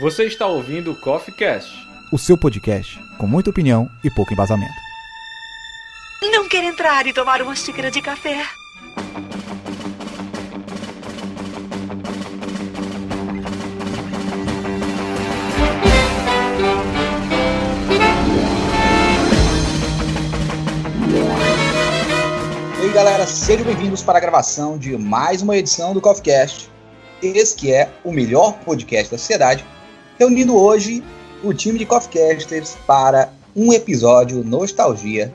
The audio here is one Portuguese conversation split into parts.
Você está ouvindo o Coffee Cast, o seu podcast com muita opinião e pouco embasamento. Não quer entrar e tomar uma xícara de café? E aí galera, sejam bem-vindos para a gravação de mais uma edição do Coffee Cast. Esse que é o melhor podcast da sociedade, reunindo hoje o time de Coffeecasters para um episódio nostalgia.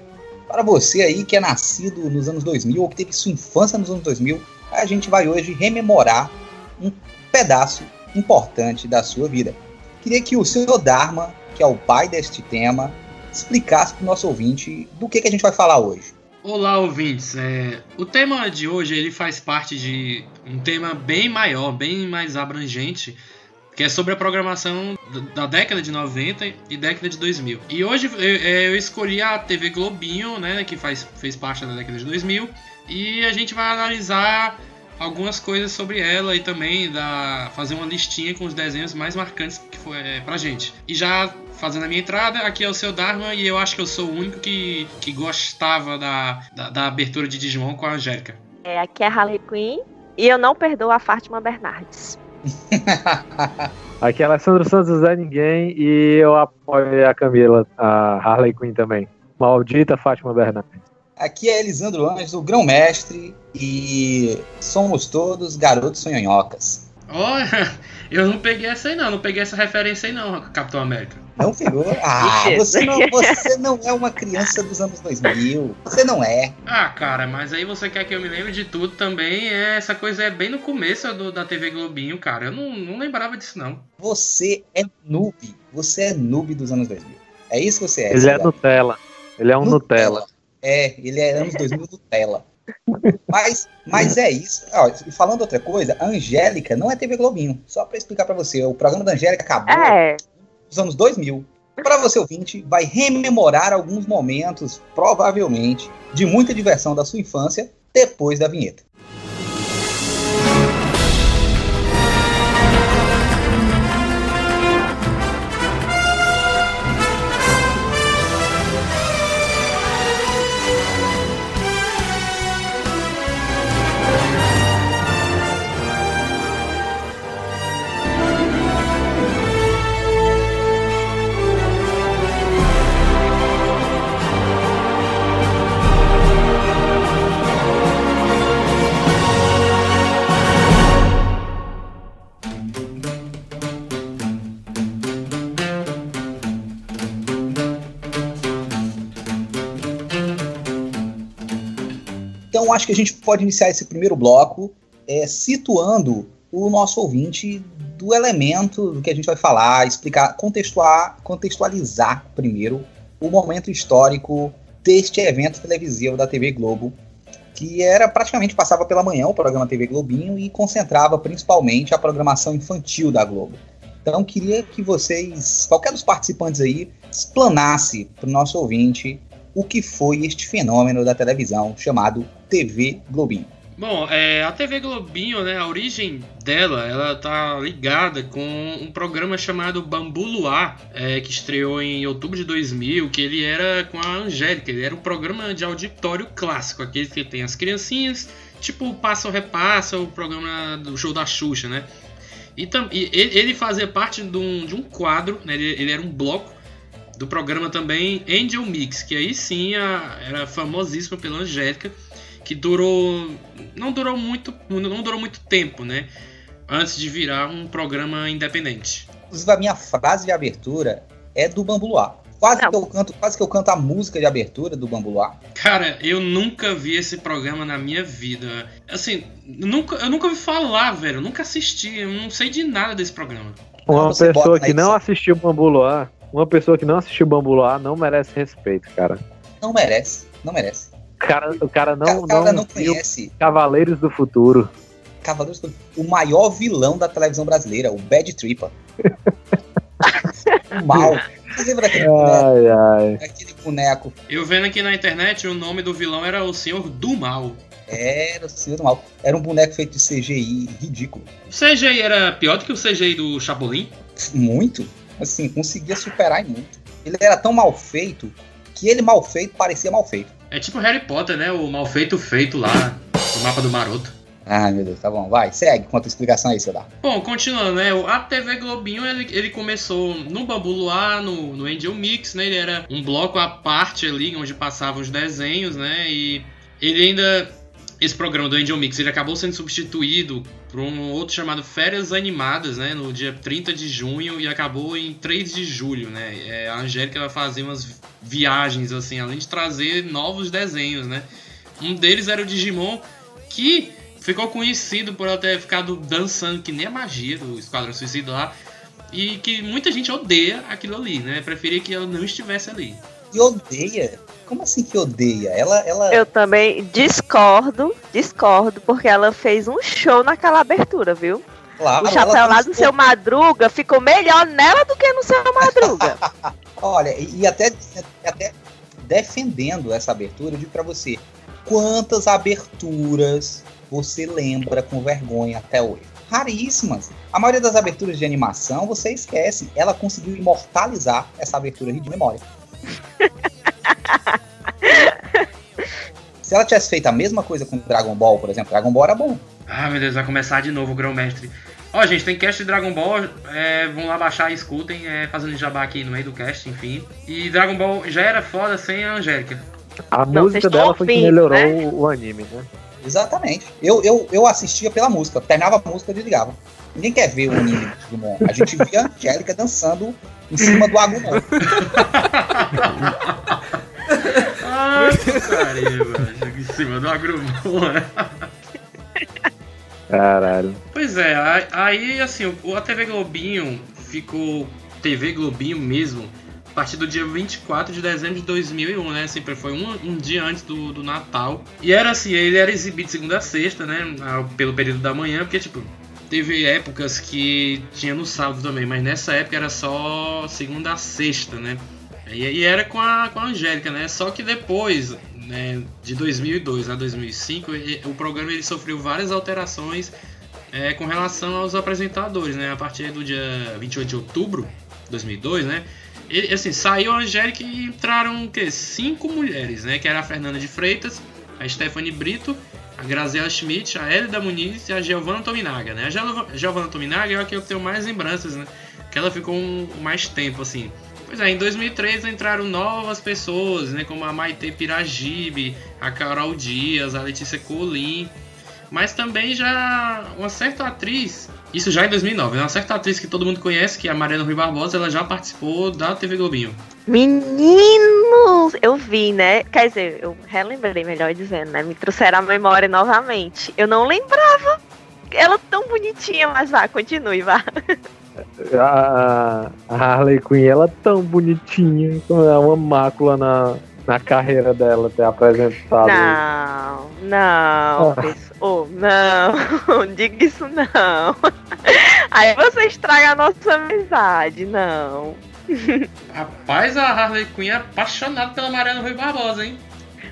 Para você aí que é nascido nos anos 2000 ou que teve sua infância nos anos 2000, a gente vai hoje rememorar um pedaço importante da sua vida. Queria que o senhor Dharma, que é o pai deste tema, explicasse para o nosso ouvinte do que, que a gente vai falar hoje. Olá, ouvintes. É, o tema de hoje ele faz parte de um tema bem maior, bem mais abrangente, que é sobre a programação da década de 90 e década de 2000. E hoje eu, eu escolhi a TV Globinho, né, que faz, fez parte da década de 2000, e a gente vai analisar algumas coisas sobre ela e também da, fazer uma listinha com os desenhos mais marcantes que foi é, pra gente. E já fazendo a minha entrada, aqui é o seu Dharma e eu acho que eu sou o único que, que gostava da, da, da abertura de Digimon com a Angélica. É, aqui é a Harley Quinn e eu não perdoo a Fátima Bernardes. Aqui é Alessandro Santos Zé Ninguém e eu apoio a Camila, a Harley Quinn também. Maldita Fátima Bernardes. Aqui é Elisandro Anjos, o grão-mestre, e somos todos garotos sonhonhocas. Olha, eu não peguei essa aí não, não peguei essa referência aí não, Capitão América. Não pegou? Ah, você não, você não é uma criança dos anos 2000. Você não é. Ah, cara, mas aí você quer que eu me lembre de tudo também. É, essa coisa é bem no começo do, da TV Globinho, cara. Eu não, não lembrava disso, não. Você é noob. Você é noob dos anos 2000. É isso que você é. Ele é Nutella. Ele é um Nutella. Nutella. É, ele é anos 2000 Nutella. Mas, mas é isso. Ó, falando outra coisa, a Angélica não é TV Globinho. Só para explicar para você, o programa da Angélica acabou É, nos anos 2000. Para você ouvinte, vai rememorar alguns momentos, provavelmente, de muita diversão da sua infância depois da vinheta. Acho que a gente pode iniciar esse primeiro bloco é, situando o nosso ouvinte do elemento do que a gente vai falar, explicar, contextualizar primeiro o momento histórico deste evento televisivo da TV Globo, que era praticamente passava pela manhã o programa TV Globinho e concentrava principalmente a programação infantil da Globo. Então queria que vocês, qualquer dos participantes aí, explanasse para o nosso ouvinte o que foi este fenômeno da televisão chamado TV Globinho. Bom, é, a TV Globinho, né, a origem dela, ela tá ligada com um programa chamado Bambu Luar, é, que estreou em outubro de 2000, que ele era com a Angélica, ele era um programa de auditório clássico, aquele que tem as criancinhas, tipo Passa ou Repassa, o programa do show da Xuxa, né? E, e ele fazia parte de um, de um quadro, né, ele, ele era um bloco do programa também Angel Mix, que aí sim a, era famosíssima pela Angélica, que durou não durou muito não durou muito tempo, né? Antes de virar um programa independente. Inclusive a minha frase de abertura é do Bambu Luar. Quase que eu canto, quase que eu canto a música de abertura do Bambu Luar. Cara, eu nunca vi esse programa na minha vida. Assim, nunca, eu nunca ouvi falar, velho. Eu nunca assisti. Eu não sei de nada desse programa. Uma Você bota pessoa que não assistiu Bambu Luar, uma pessoa que não assistiu Bambu Luar não merece respeito, cara. Não merece, não merece. O cara, o cara não, o cara não, não conhece Cavaleiros do Futuro. Cavaleiros do... o maior vilão da televisão brasileira, o Bad Tripper. o mal. Você lembra daquele boneco? Ai, ai. Aquele boneco. Eu vendo aqui na internet, o nome do vilão era o Senhor do Mal. Era o Senhor do Mal. Era um boneco feito de CGI ridículo. O CGI era pior do que o CGI do Chapolin? Muito. Assim, conseguia superar em muito. Ele era tão mal feito que ele mal feito parecia mal feito. É tipo Harry Potter, né? O mal feito feito lá, o mapa do maroto. Ai, meu Deus, tá bom. Vai, segue. Conta a explicação aí, seu Dar. Bom, continuando, né? A TV Globinho, ele, ele começou no Bambu Luar, no, no Angel Mix, né? Ele era um bloco à parte ali, onde passavam os desenhos, né? E ele ainda... Esse programa do Angel Mix, ele acabou sendo substituído por um outro chamado Férias Animadas, né? No dia 30 de junho e acabou em 3 de julho, né? É, a Angélica ela fazia umas viagens, assim, além de trazer novos desenhos, né? Um deles era o Digimon, que ficou conhecido por ela ter ficado dançando que nem a magia do Esquadrão Suicida lá. E que muita gente odeia aquilo ali, né? Preferia que ela não estivesse ali. E odeia? Como assim que odeia? Ela, ela... Eu também discordo, discordo, porque ela fez um show naquela abertura, viu? Claro, o chapéu lá do seu Madruga ficou melhor nela do que no seu Madruga. Olha, e, e até, até defendendo essa abertura, eu digo pra você, quantas aberturas você lembra com vergonha até hoje? Raríssimas. A maioria das aberturas de animação você esquece. Ela conseguiu imortalizar essa abertura de memória. Se ela tivesse feito a mesma coisa com Dragon Ball, por exemplo, Dragon Ball era bom. Ah, meu Deus, vai começar de novo o Grão-Mestre. Ó, gente, tem cast de Dragon Ball, é, vão lá baixar e escutem, é, fazendo jabá aqui no meio do cast, enfim. E Dragon Ball já era foda sem a Angélica. A Não, música dela foi que ouvindo, melhorou né? o anime, né? Exatamente. Eu, eu, eu assistia pela música. Terminava a música, eu desligava. Ninguém quer ver o anime do Digimon. A gente via a Angélica dançando em cima do Agumon. Ah, caramba, em cima do Agrumon, né? Caralho. Pois é, aí assim, o- a TV Globinho ficou TV Globinho mesmo partir do dia 24 de dezembro de 2001, né? Sempre foi um, um dia antes do, do Natal. E era assim, ele era exibido segunda a sexta, né? Pelo período da manhã, porque tipo, teve épocas que tinha no sábado também, mas nessa época era só segunda a sexta, né? E, e era com a, com a Angélica, né? Só que depois, né, de 2002 a 2005, e- o programa ele sofreu várias alterações é, com relação aos apresentadores, né? A partir do dia 28 de outubro 2002, né? Ele, assim, saiu a Angélica e entraram o quê? Cinco mulheres, né? Que era a Fernanda de Freitas, a Stephanie Brito, a Graziela Schmidt, a Hélida Muniz e a Giovanna Tominaga, né? A Giova- Giovanna Tominaga é a que eu tenho mais lembranças, né? Que ela ficou um, mais tempo, assim. Pois é, em 2003 entraram novas pessoas, né? Como a Maite Piragibe, a Carol Dias, a Letícia Colim. Mas também já uma certa atriz, isso já em 2009, né? uma certa atriz que todo mundo conhece, que é a Mariana Rui Barbosa, ela já participou da TV Globinho. Meninos, eu vi, né? Quer dizer, eu relembrei, melhor dizendo, né? Me trouxeram a memória novamente. Eu não lembrava. Ela tão bonitinha, mas vá, continue, vá. A, a Harley Quinn, ela é tão bonitinha, é uma mácula na, na carreira dela ter apresentado. Não, não, Ah. pessoa, não, diga isso não. Aí você estraga a nossa amizade, não. Rapaz, a Harley Quinn é apaixonada pela Mariana Rui Barbosa, hein?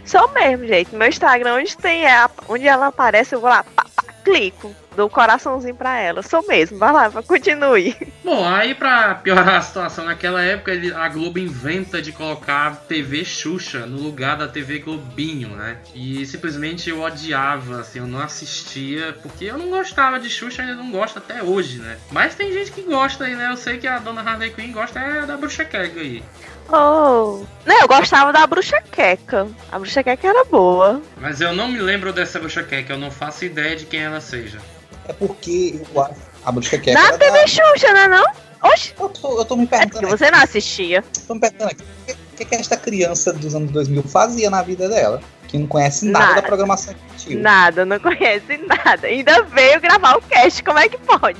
Sou mesmo, gente. Meu Instagram, onde tem ela, onde ela aparece, eu vou lá, pá, clico, dou coraçãozinho pra ela. Sou mesmo, vai lá, continue. Bom, aí pra piorar a situação naquela época, ele- a Globo inventa de colocar TV Xuxa no lugar da TV Globinho, né? E simplesmente eu odiava, assim, eu não assistia, porque eu não gostava de Xuxa, ainda não gosto até hoje, né? Mas tem gente que gosta aí, né? Eu sei que a dona Harley Quinn gosta é da bruxa Kega aí. Oh. Não, eu gostava da bruxa queca. A bruxa queca era boa. Mas eu não me lembro dessa bruxa Kega, eu não faço ideia de quem ela seja. É porque eu acho a bruxa quer Na TV Xuxa, né não? Oxe, eu, tô, eu tô me é perguntando, você não assistia. tô me perguntando aqui, o que, o que que esta criança dos anos 2000 fazia na vida dela? Que não conhece nada, Nada. da programação infantil. Nada, não conhece nada. Ainda veio gravar o cast, como é que pode?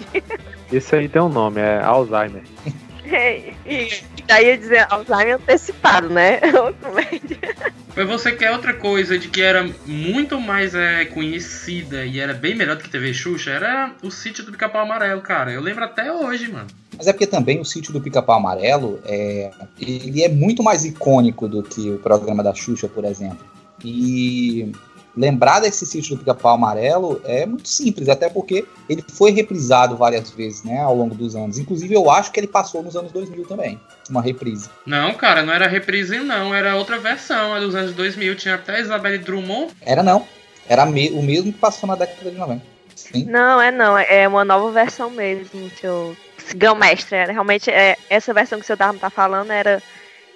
Isso aí tem um nome, é Alzheimer. E daí ia dizer Alzheimer antecipado, né? Mas você quer outra coisa de que era muito mais é, conhecida e era bem melhor do que TV Xuxa? Era o sítio do Pica-Pau Amarelo, cara. Eu lembro até hoje, mano. Mas é porque também o sítio do Pica-Pau Amarelo é, ele é muito mais icônico do que o programa da Xuxa, por exemplo. E lembrar desse sítio do Pica-Pau Amarelo é muito simples, até porque ele foi reprisado várias vezes, né, ao longo dos anos. Inclusive, eu acho que ele passou nos anos 2000 também, uma reprise. Não, cara, não era reprise, não. Era outra versão, é dos anos 2000. Tinha até Isabelle Drummond. Era não. Era me o mesmo que passou na década de 90. Sim. Não, é não. É uma nova versão mesmo, seu Gão Mestre. É, realmente, é, essa versão que o seu Dharma tá falando era,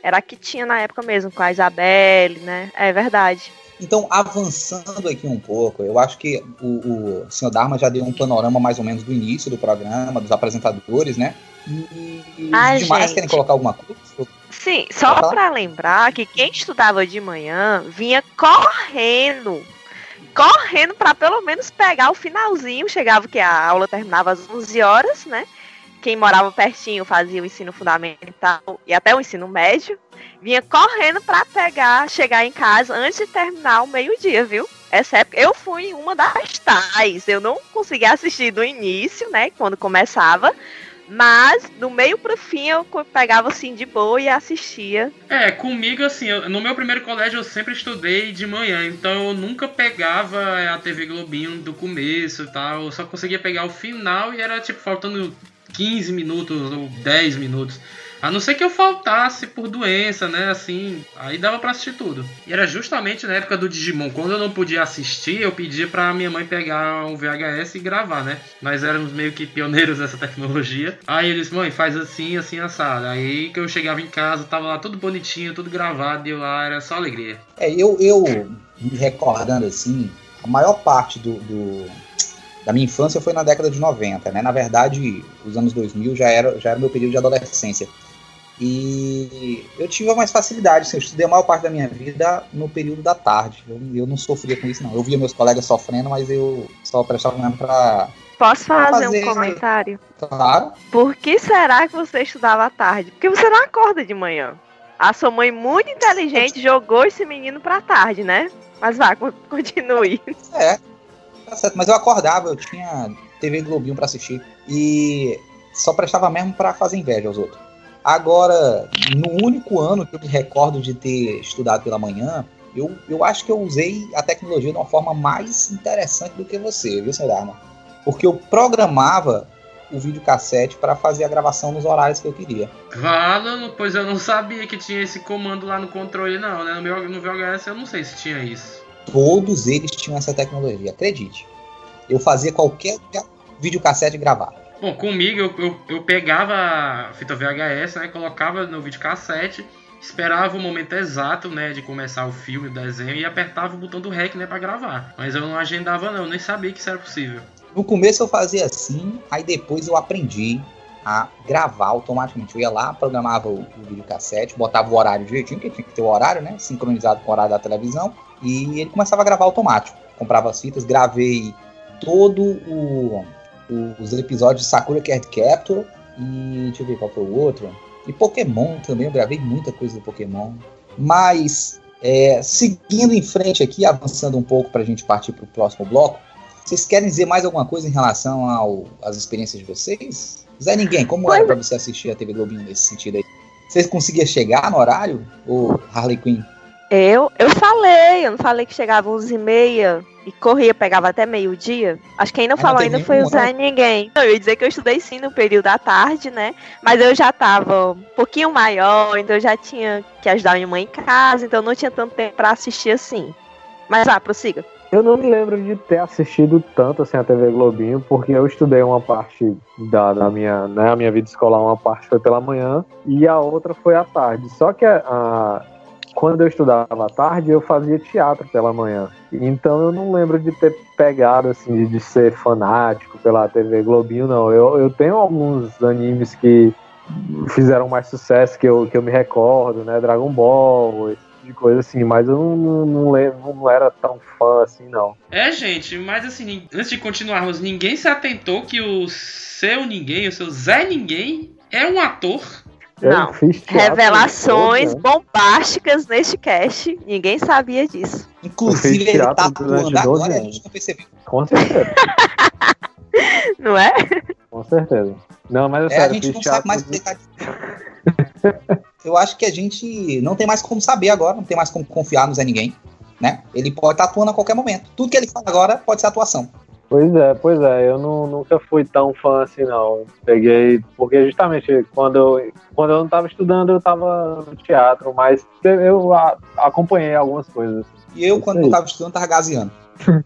era a que tinha na época mesmo, com a Isabelle, né? É verdade. Então, avançando aqui um pouco, eu acho que o, o senhor Dharma já deu um panorama mais ou menos do início do programa, dos apresentadores, né? E, Ai, demais gente. querem colocar alguma coisa? Sim, só pra lembrar que quem estudava de manhã vinha correndo. Correndo pra pelo menos pegar o finalzinho. Chegava que a aula terminava às 11 horas, né? Quem morava pertinho fazia o ensino fundamental e até o ensino médio. Vinha correndo pra pegar, chegar em casa antes de terminar o meio-dia, viu? Essa época eu fui uma das tais. Eu não consegui assistir do início, né? Quando começava. Mas do meio pro fim eu pegava assim de boa e assistia. É, comigo, assim, eu- no meu primeiro colégio eu sempre estudei de manhã, então eu nunca pegava a TV Globinho do começo e tal. Eu só conseguia pegar o final e era tipo faltando 15 minutos ou 10 minutos. A não ser que eu faltasse por doença, né? Assim, aí dava pra assistir tudo. E era justamente na época do Digimon. Quando eu não podia assistir, eu pedia pra minha mãe pegar um VHS e gravar, né? Nós éramos meio que pioneiros dessa tecnologia. Aí ele disse, mãe, faz assim, assim, assado. Aí que eu chegava em casa, tava lá tudo bonitinho, tudo gravado, e eu lá era só alegria. É, eu, eu me recordando assim, a maior parte do, do- da minha infância foi na década de 90, né? Na verdade, os anos 2000 já era, já era meu período de adolescência. E eu tive mais facilidade, assim, eu estudei a maior parte da minha vida no período da tarde. Eu, eu não sofria com isso, não. Eu via meus colegas sofrendo, mas eu só prestava mesmo pra. Posso fazer, Fazer- um comentário? Claro, Por que será que você estudava à tarde? Porque você não acorda de manhã. A sua mãe, muito inteligente, jogou esse menino pra tarde, né? Mas vá, con- continue. É, tá certo. Mas eu acordava, eu tinha TV Globinho pra assistir. E só prestava mesmo pra fazer inveja aos outros. Agora, no único ano que eu me recordo de ter estudado pela manhã, eu, eu acho que eu usei a tecnologia de uma forma mais interessante do que você, viu, senhor Dharma? Porque eu programava o videocassete para fazer a gravação nos horários que eu queria. Fala, pois eu não sabia que tinha esse comando lá no controle, não, né? No, meu, no VHS eu não sei se tinha isso. Todos eles tinham essa tecnologia, acredite. Eu fazia qualquer videocassete gravar. Bom, comigo eu, eu, eu pegava a fita VHS, né? Colocava no videocassete, esperava o momento exato, né? De começar o filme, o desenho e apertava o botão do REC, né? Pra gravar. Mas eu não agendava, não, nem sabia que isso era possível. No começo eu fazia assim, aí depois eu aprendi a gravar automaticamente. Eu ia lá, programava o, o videocassete, botava o horário direitinho, porque tinha que ter o horário, né? Sincronizado com o horário da televisão. E ele começava a gravar automático. Comprava as fitas, gravei todo o, os episódios de Sakura Card Capture. E deixa eu ver qual foi o outro. E Pokémon também, eu gravei muita coisa do Pokémon. Mas, é, seguindo em frente aqui, avançando um pouco para a gente partir para o próximo bloco, vocês querem dizer mais alguma coisa em relação ao- às experiências de vocês? Zé Ninguém, como era Pois- pra você assistir a TV Globinho nesse sentido aí? Vocês conseguiam chegar no horário? Ou Harley Quinn? Eu, eu falei, eu não falei que chegava às 11h30 e corria, pegava até meio-dia. Acho que quem não falou ainda foi o Zé. Ninguém. Eu ia dizer que eu estudei sim no período da tarde, né? Mas eu já tava um pouquinho maior, então eu já tinha que ajudar minha mãe em casa, então eu não tinha tanto tempo pra assistir assim. Mas vá, prossiga. Eu não me lembro de ter assistido tanto assim a TV Globinho, porque eu estudei uma parte da, da minha, né, a minha vida escolar, uma parte foi pela manhã e a outra foi à tarde. Só que a, quando eu estudava à tarde, eu fazia teatro pela manhã. Então eu não lembro de ter pegado assim, de, de ser fanático pela TV Globinho, não. Eu, eu tenho alguns animes que fizeram mais sucesso que eu, que eu me recordo, né? Dragon Ball, de coisa assim, mas eu não, não, lembro, não era tão fã assim, não. É, gente, mas assim, antes de continuarmos, ninguém se atentou que o seu ninguém, o seu Zé Ninguém, é um ator. Eu Não. teatro Revelações todo, né? bombásticas neste cast. Ninguém sabia disso. Inclusive, ele tá durante atuando 12 agora a gente não percebeu. Com certeza, Não é? com certeza. Não, mas é, É, sério, a gente não sabe mais detalhes. Eu acho que a gente não tem mais como saber agora, não tem mais como confiar no Zé Ninguém. né? Ele pode estar atuando a qualquer momento. Tudo que ele fala agora pode ser atuação. Pois é, pois é, eu não, nunca fui tão fã assim, não. Peguei, porque justamente quando eu, quando eu não estava estudando, eu estava no teatro, mas eu a, acompanhei algumas coisas. E eu, quando eu estava estudando, estava gaseando.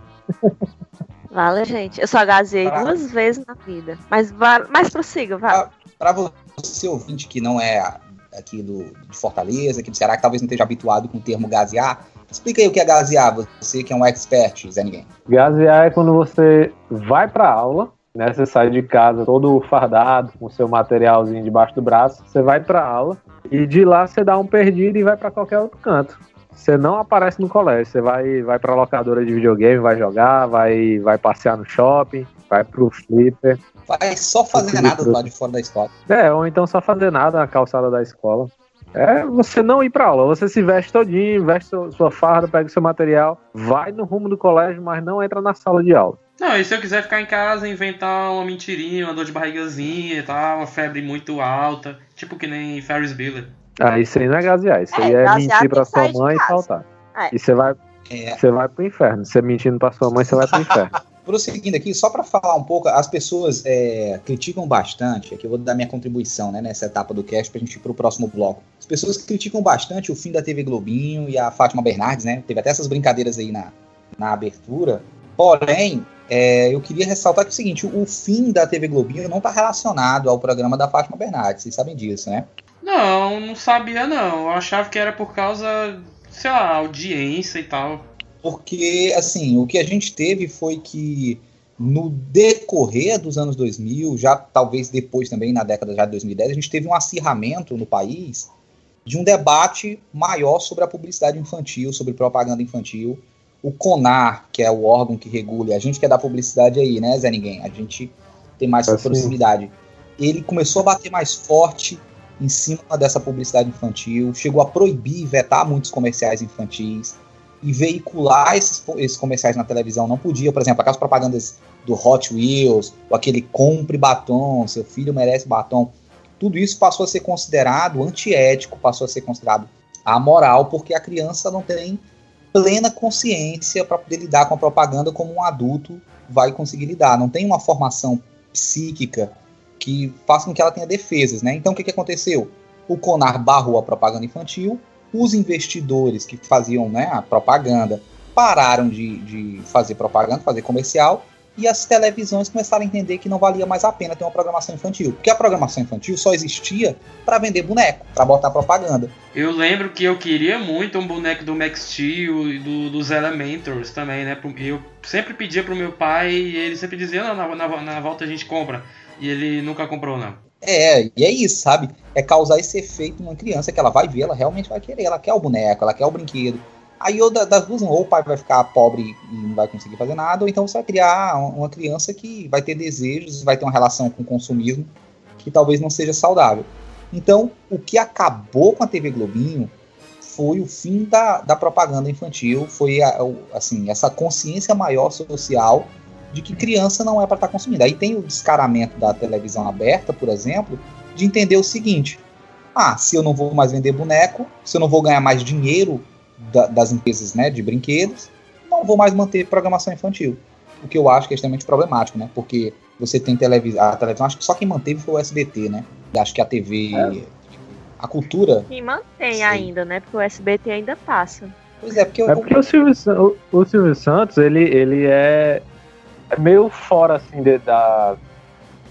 Vale, gente. Eu só gasei pra... duas vezes na vida. Mas, mas prossiga, vai. Para você ouvinte que não é aqui do, de Fortaleza, aqui do Ceará, que talvez não esteja habituado com o termo gasear, explica aí o que é gasear, você que é um expert, Zé Ninguém. Gasear é quando você vai para aula, né, você sai de casa todo fardado, com seu materialzinho debaixo do braço, você vai para aula e de lá você dá um perdido e vai para qualquer outro canto. Você não aparece no colégio, você vai, vai pra locadora de videogame, vai jogar, vai, vai passear no shopping, vai pro flipper. Vai só fazer nada do lado de fora da escola. É, ou então só fazer nada na calçada da escola. É você não ir pra aula, você se veste todinho, veste sua farda, pega o seu material, vai no rumo do colégio, mas não entra na sala de aula. Não, e se eu quiser ficar em casa, inventar uma mentirinha, uma dor de barrigazinha e tal, uma febre muito alta, tipo que nem Ferris Bueller. Ah, isso aí não é gasear, isso é, aí é mentir pra sua mãe e faltar. É. E você vai, é. você vai pro inferno. Você mentindo pra sua mãe, você vai pro inferno. Prosseguindo aqui, só para falar um pouco, as pessoas é, criticam bastante, aqui eu vou dar minha contribuição né, nessa etapa do cast pra gente ir pro próximo bloco. As pessoas criticam bastante o fim da TV Globinho e a Fátima Bernardes, né? Teve até essas brincadeiras aí na, na abertura. Porém, é, eu queria ressaltar que é o seguinte: o fim da TV Globinho não está relacionado ao programa da Fátima Bernardes, vocês sabem disso, né? Não, não sabia não. Eu achava que era por causa, sei lá, audiência e tal. Porque, assim, o que a gente teve foi que no decorrer dos anos 2000, já talvez depois também, na década já de 2010, a gente teve um acirramento no país de um debate maior sobre a publicidade infantil, sobre propaganda infantil. O CONAR, que é o órgão que regula, a gente quer dar publicidade aí, né, Zé Ninguém? A gente tem mais é proximidade. Ele começou a bater mais forte em cima dessa publicidade infantil, chegou a proibir, vetar muitos comerciais infantis e veicular esses, esses comerciais na televisão. Não podia, por exemplo, aquelas propagandas do Hot Wheels, ou aquele compre batom, seu filho merece batom. Tudo isso passou a ser considerado antiético, passou a ser considerado amoral, porque a criança não tem plena consciência para poder lidar com a propaganda como um adulto vai conseguir lidar. Não tem uma formação psíquica que faça com que ela tenha defesas, né? Então o que, que aconteceu? O Conar barrou a propaganda infantil, os investidores que faziam né, a propaganda pararam de, de fazer propaganda, fazer comercial, e as televisões começaram a entender que não valia mais a pena ter uma programação infantil. Porque a programação infantil só existia para vender boneco, para botar propaganda. Eu lembro que eu queria muito um boneco do Max Steel e do, dos Elementors também, né? Eu sempre pedia pro meu pai e ele sempre dizia: não, na, na, na volta a gente compra. E ele nunca comprou, não. É, e é isso, sabe? É causar esse efeito numa criança que ela vai ver, ela realmente vai querer, ela quer o boneco, ela quer o brinquedo. Aí ou das duas, ou o pai vai ficar pobre e não vai conseguir fazer nada, ou então você vai criar uma criança que vai ter desejos, vai ter uma relação com o consumismo que talvez não seja saudável. Então, o que acabou com a TV Globinho foi o fim da, da propaganda infantil, foi a, assim, essa consciência maior social de que criança não é para estar tá consumindo. Aí tem o descaramento da televisão aberta, por exemplo, de entender o seguinte: ah, se eu não vou mais vender boneco, se eu não vou ganhar mais dinheiro da, das empresas né, de brinquedos, não vou mais manter programação infantil. O que eu acho que é extremamente problemático, né? Porque você tem televisão, a televisão, acho que só quem manteve foi o SBT, né? E acho que a TV, é. a cultura. E mantém sei. ainda, né? Porque o SBT ainda passa. Pois é, porque, eu, é porque o, Silvio, o, o Silvio Santos, ele, ele é é meio fora assim de, da,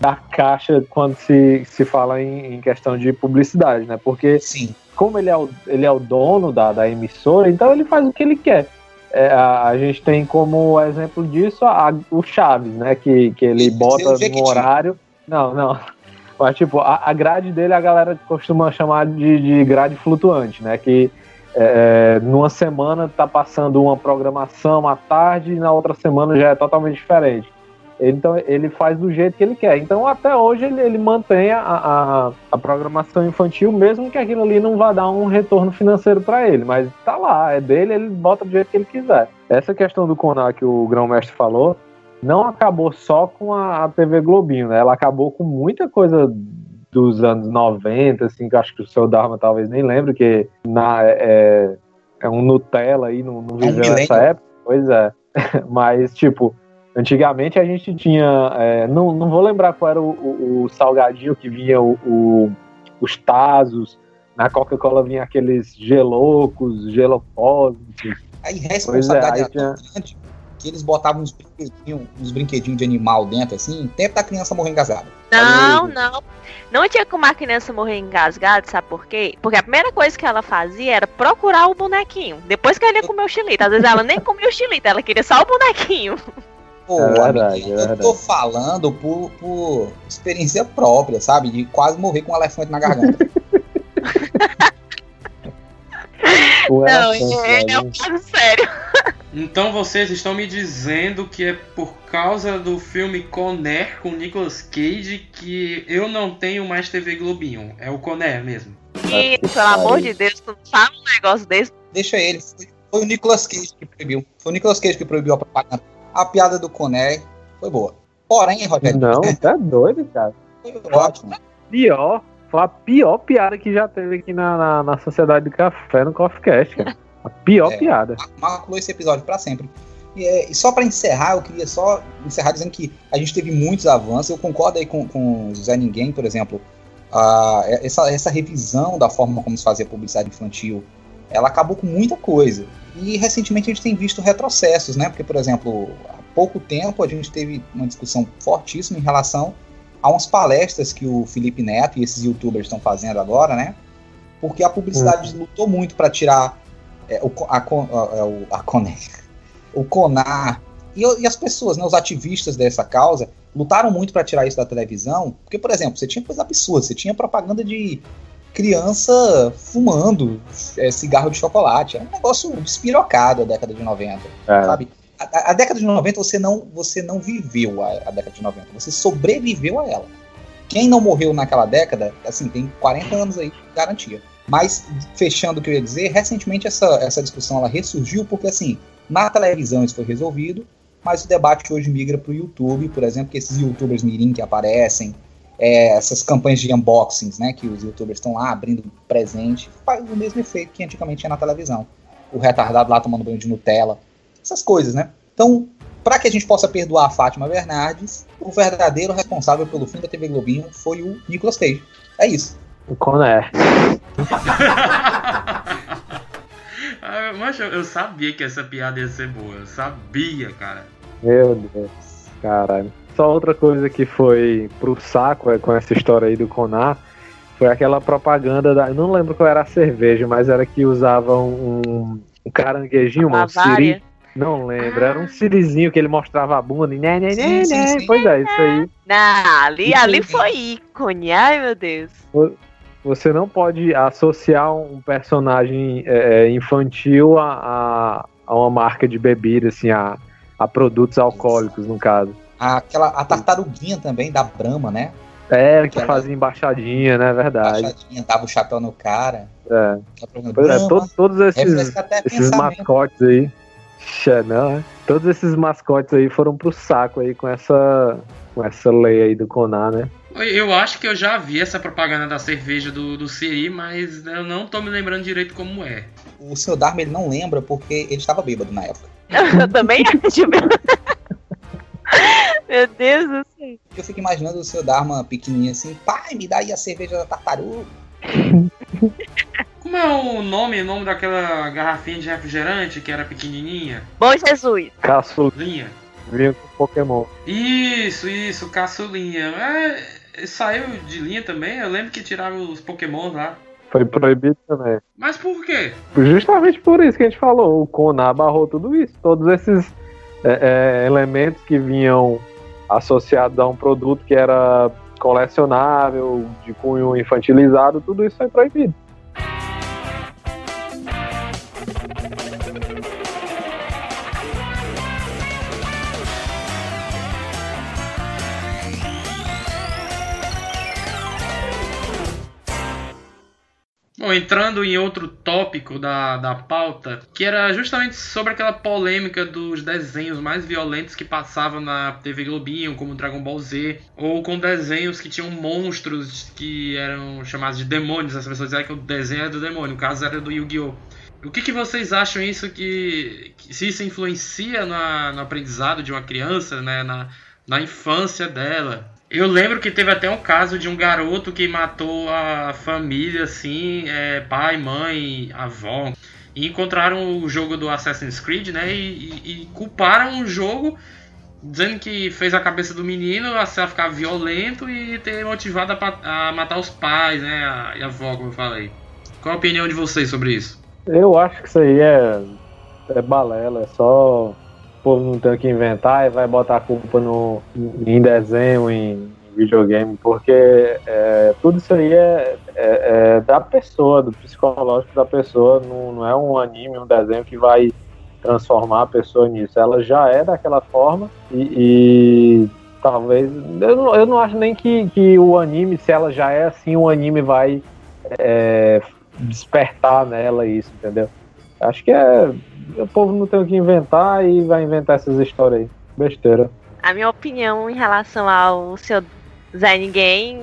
da caixa quando se, se fala em, em, questão de publicidade, né? Porque Sim. como ele é o, ele é o dono da, da emissora, então ele faz o que ele quer. É, a, a, gente tem como exemplo disso a, o Chaves, né? Que, que ele bota no horário. Não, não. Mas, tipo, a, a grade dele a galera costuma chamar de, de grade flutuante, né? Que é, numa semana tá passando uma programação à tarde e na outra semana já é totalmente diferente. Então ele faz do jeito que ele quer. Então até hoje ele, ele mantém a, a, a, programação infantil, mesmo que aquilo ali não vá dar um retorno financeiro para ele. Mas tá lá, é dele, ele bota do jeito que ele quiser. Essa questão do Conar que o grão-mestre falou, não acabou só com a, a TV Globinho, né? Ela acabou com muita coisa dos anos 90, assim, que acho que o seu Dharma talvez nem lembre, que na, é, é um Nutella aí, não, não É viveu nessa milênio. época. Pois é. Mas, tipo, antigamente a gente tinha. é, não, não vou lembrar qual era o, o- o salgadinho que vinha o, o- os Tazos. Na Coca-Cola vinha aqueles gelocos, gelopósitos. Aí responsabilidade Pois é, tão grande que eles botavam uns brinquedinhos, uns brinquedinhos de animal dentro, assim, tempo da criança morrer engasgada. Não, Aí- não. Não tinha como a criança morrer engasgada, sabe por quê? Porque a primeira coisa que ela fazia era procurar o bonequinho. Depois que ela ia comer o xilito. Às vezes ela nem comia o xilito, ela queria só o bonequinho. Pô, É verdade, amiguinho, é eu tô falando por, por experiência própria, sabe? De quase morrer com um elefante na garganta. Não, elefante, é, é um velho. caso sério. Então vocês estão me dizendo que é por causa do filme Conner com Nicolas Cage que eu não tenho mais TV Globinho. É o Conner mesmo. E, pelo amor de Deus, tu não sabe um negócio desse. Deixa ele. Foi, o Nicolas Cage que proibiu. Foi o Nicolas Cage que proibiu a propaganda. A piada do Coné foi boa. Porém, Rogério, Não, tá doido, cara. foi ótimo. Pior, foi a pior piada que já teve aqui na, na, na Sociedade do Café no Coffee Cast, cara. A pior É. piada. Maculou esse episódio pra sempre. E, é, e só pra encerrar, eu queria só encerrar dizendo que a gente teve muitos avanços. Eu concordo aí com, com o Zé Ninguém, por exemplo. Ah, essa, essa revisão da forma como se fazia publicidade infantil, ela acabou com muita coisa. E recentemente a gente tem visto retrocessos, né? Porque, por exemplo, há pouco tempo a gente teve uma discussão fortíssima em relação a umas palestras que o Felipe Neto e esses youtubers estão fazendo agora, né? Porque a publicidade lutou muito para tirar é, o, a, a, é, o- a Coner, o Conar e, e as pessoas, né, os ativistas dessa causa, lutaram muito para tirar isso da televisão. Porque, por exemplo, você tinha coisa absurda, você tinha propaganda de criança fumando é, cigarro de chocolate. É um negócio despirocado a década de 90 É. sabe? A, a- década de 90 você não, você não viveu a, a década de 90, você sobreviveu a ela. Quem não morreu naquela década, assim, tem 40 anos aí de garantia. Mas, fechando o que eu ia dizer, recentemente essa, essa discussão ela ressurgiu porque, assim, na televisão isso foi resolvido, mas o debate hoje migra para o YouTube, por exemplo, que esses youtubers mirim que aparecem, é, essas campanhas de unboxings, né, que os youtubers estão lá abrindo presente, faz o mesmo efeito que antigamente tinha na televisão. O retardado lá tomando banho de Nutella, essas coisas, né? Então, para que a gente possa perdoar a Fátima Bernardes, o verdadeiro responsável pelo fim da TV Globinho foi o Nicolas Cage. É isso. O Coné. Ah, Mas eu, sabia que essa piada ia ser boa. Eu sabia, cara. Meu Deus, caralho. Só outra coisa que foi pro saco é, com essa história aí do Conar foi aquela propaganda da. Eu não lembro qual era a cerveja, mas era que usavam um, um caranguejinho, um siri. Não lembro, era um sirizinho que ele mostrava a bunda e né, né, né, né. Pois é, isso aí. Não, ali, ali foi ícone. Ai, meu Deus. Você não pode associar um personagem é, infantil a, a, a uma marca de bebida, assim, a, a produtos alcoólicos, no caso. Aquela, a tartaruguinha também da Brahma, né? É, que Aquela- fazia embaixadinha, né? Verdade. Baixadinha, dava o chapéu no cara. É. Pois é, todos esses, esses mascotes aí. Xé, não, é? Todos esses mascotes aí foram pro saco aí com essa, com essa lei aí do Conar, né? Eu acho que eu já vi essa propaganda da cerveja do, do Siri, mas eu não tô me lembrando direito como é. O seu Dharma ele não lembra porque ele estava bêbado na época. Eu também acho. Meu Deus do céu. Eu fico imaginando o seu Dharma pequenininho assim, pai, me dá aí a cerveja da tartaruga. Como é o nome, o nome daquela garrafinha de refrigerante que era pequenininha? Bom Jesus. Caçulinha Linha. com Pokémon. Isso, isso, caçulinha. É, saiu de linha também, eu lembro que tirava os Pokémon lá. Foi proibido também. Mas por quê? Justamente por isso que a gente falou, o Conar barrou tudo isso. Todos esses é, é, elementos que vinham associados a um produto que era colecionável, de cunho infantilizado, tudo isso foi proibido. Bom, entrando em outro tópico da, da pauta, que era justamente sobre aquela polêmica dos desenhos mais violentos que passavam na TV Globinho, como Dragon Ball Z, ou com desenhos que tinham monstros que eram chamados de demônios. As pessoas diziam que o desenho era do demônio, no caso era do Yu-Gi-Oh! O que, que vocês acham isso que, que se isso influencia na, no aprendizado de uma criança, né, na, na infância dela? Eu lembro que teve até um caso de um garoto que matou a família, assim, é, pai, mãe, avó. E encontraram o jogo do Assassin's Creed, né? E, e, e culparam o jogo dizendo que fez a cabeça do menino a ficar violento e ter motivado a, a matar os pais, né? A, e a avó, como eu falei. Qual a opinião de vocês sobre isso? Eu acho que isso aí é, é balela, é só povo não tem o que inventar e vai botar a culpa no, em desenho, em videogame, porque é, tudo isso aí é, é, é, da pessoa, do psicológico da pessoa, não, não é um anime, um desenho que vai transformar a pessoa nisso. Ela já é daquela forma e, e talvez. Eu não, eu não acho nem que, que o anime, se ela já é assim, o anime vai é, despertar nela isso, entendeu? Acho que é. O povo não tem o que inventar e vai inventar essas histórias aí. Besteira. A minha opinião em relação ao seu Zé Ninguém